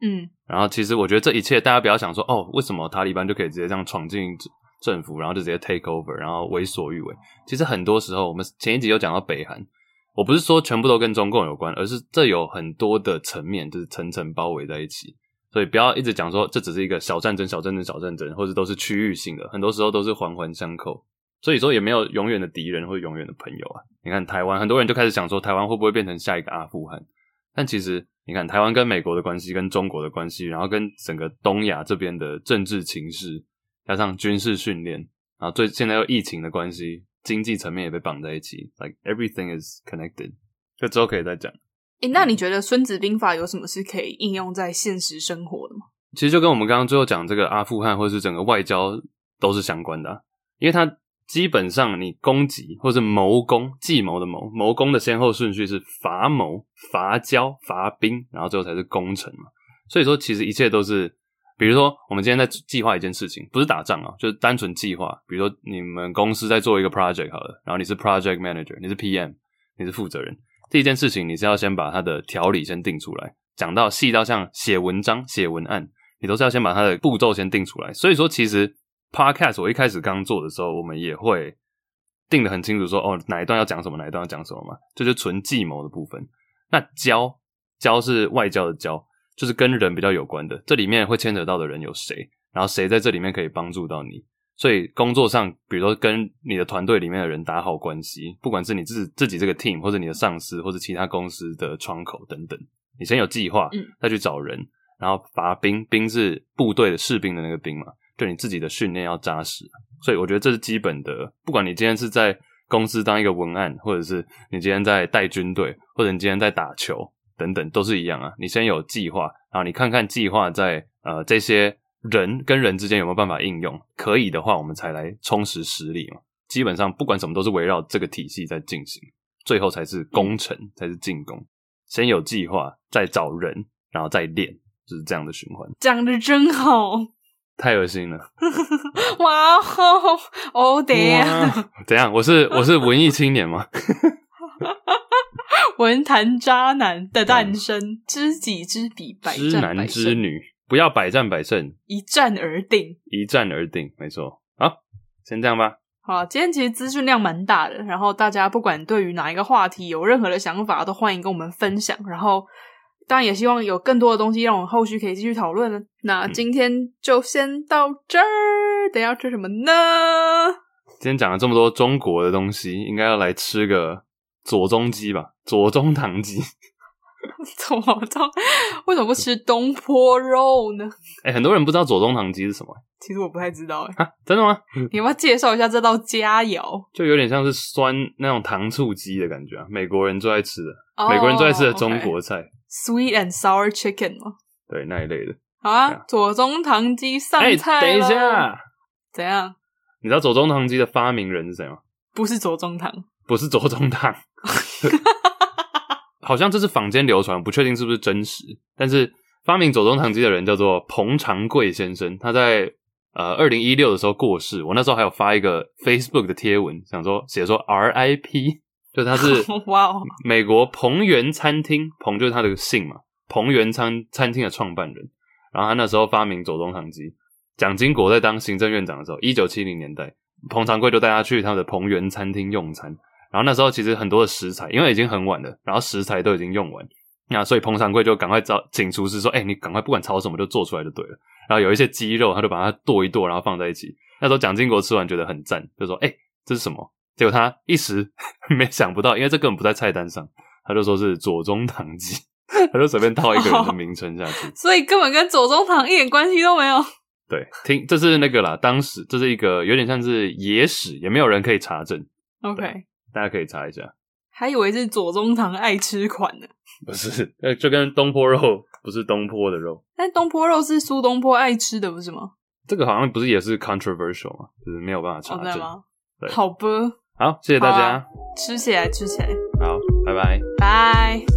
嗯，然后其实我觉得这一切大家不要想说哦，为什么塔里班就可以直接这样闯进政府，然后就直接 take over，然后为所欲为。其实很多时候，我们前一集有讲到北韩，我不是说全部都跟中共有关，而是这有很多的层面，就是层层包围在一起，所以不要一直讲说这只是一个小战争、小战争、小战争，或者都是区域性的，很多时候都是环环相扣。所以说也没有永远的敌人或永远的朋友啊！你看台湾，很多人就开始想说台湾会不会变成下一个阿富汗？但其实你看台湾跟美国的关系、跟中国的关系，然后跟整个东亚这边的政治情势，加上军事训练，然后最现在又疫情的关系，经济层面也被绑在一起，like everything is connected。这之后可以再讲。诶，那你觉得《孙子兵法》有什么是可以应用在现实生活的吗？其实就跟我们刚刚最后讲这个阿富汗或是整个外交都是相关的啊，因为它。基本上，你攻击或是谋攻，计谋的谋，谋攻的先后顺序是伐谋、伐交、伐兵，然后最后才是攻城嘛。所以说，其实一切都是，比如说，我们今天在计划一件事情，不是打仗啊，就是单纯计划。比如说，你们公司在做一个 project 好了，然后你是 project manager，你是 PM，你是负责人。第一件事情，你是要先把它的条理先定出来，讲到细到像写文章、写文案，你都是要先把它的步骤先定出来。所以说，其实。Podcast 我一开始刚做的时候，我们也会定得很清楚说，说哦哪一段要讲什么，哪一段要讲什么嘛，这就是纯计谋的部分。那交交是外交的交，就是跟人比较有关的，这里面会牵扯到的人有谁，然后谁在这里面可以帮助到你。所以工作上，比如说跟你的团队里面的人打好关系，不管是你自自己这个 team，或者你的上司，或者其他公司的窗口等等，你先有计划，再去找人，然后伐兵，兵是部队的士兵的那个兵嘛。对你自己的训练要扎实，所以我觉得这是基本的。不管你今天是在公司当一个文案，或者是你今天在带军队，或者你今天在打球等等，都是一样啊。你先有计划，然后你看看计划在呃这些人跟人之间有没有办法应用？可以的话，我们才来充实实力嘛。基本上不管什么都是围绕这个体系在进行，最后才是攻城，才是进攻。先有计划，再找人，然后再练，就是这样的循环。讲得真好，太恶心了！哇哦，哦对呀，怎样？我是 我是文艺青年吗？文坛渣男的诞生，嗯、知己知彼，百战百胜。知男知女，不要百战百胜，一战而定，一战而定，没错。好，先这样吧。好，今天其实资讯量蛮大的，然后大家不管对于哪一个话题有任何的想法，都欢迎跟我们分享。然后当然也希望有更多的东西让我们后续可以继续讨论。那今天就先到这儿，嗯、等一下要吃什么呢？今天讲了这么多中国的东西，应该要来吃个左宗鸡吧？左宗棠鸡。左宗为什么不吃东坡肉呢？哎、欸，很多人不知道左宗棠鸡是什么。其实我不太知道哎，啊，真的吗？你要不要介绍一下这道佳肴？就有点像是酸那种糖醋鸡的感觉啊，美国人最爱吃的，oh, 美国人最爱吃的中国菜，sweet and sour chicken 吗？对，那一类的。好啊，啊左宗棠鸡上菜。欸，等一下，怎样？你知道左宗棠鸡的发明人是谁吗？不是左宗棠，不是左宗棠，好像这是坊间流传，不确定是不是真实。但是发明左宗棠鸡的人叫做彭长贵先生，他在。呃，二零一六的时候过世，我那时候还有发一个 Facebook 的贴文，想说写说 RIP，就他是 哇，美国彭源餐厅，彭就是他的姓嘛，彭源餐餐厅的创办人，然后他那时候发明左宗棠鸡，蒋经国在当行政院长的时候，一九七零年代，彭长贵就带他去他们的彭源餐厅用餐，然后那时候其实很多的食材，因为已经很晚了，然后食材都已经用完，那所以彭长贵就赶快找请厨师说，哎、欸，你赶快不管炒什么就做出来就对了。然后有一些鸡肉，他就把它剁一剁，然后放在一起。那时候蒋经国吃完觉得很赞，就说：“哎、欸，这是什么？”结果他一时 没想不到，因为这根本不在菜单上，他就说是左宗棠鸡，他就随便套一个人的名称下去，所以根本跟左宗棠一点关系都没有。对，听，这是那个啦，当时这是一个有点像是野史，也没有人可以查证。OK，大家可以查一下。还以为是左宗棠爱吃款呢，不是，呃，就跟东坡肉。不是东坡的肉，但东坡肉是苏东坡爱吃的，不是吗？这个好像不是也是 controversial 吗？就是没有办法查证好吧，好，谢谢大家，吃起来，吃起来，好，拜拜，拜。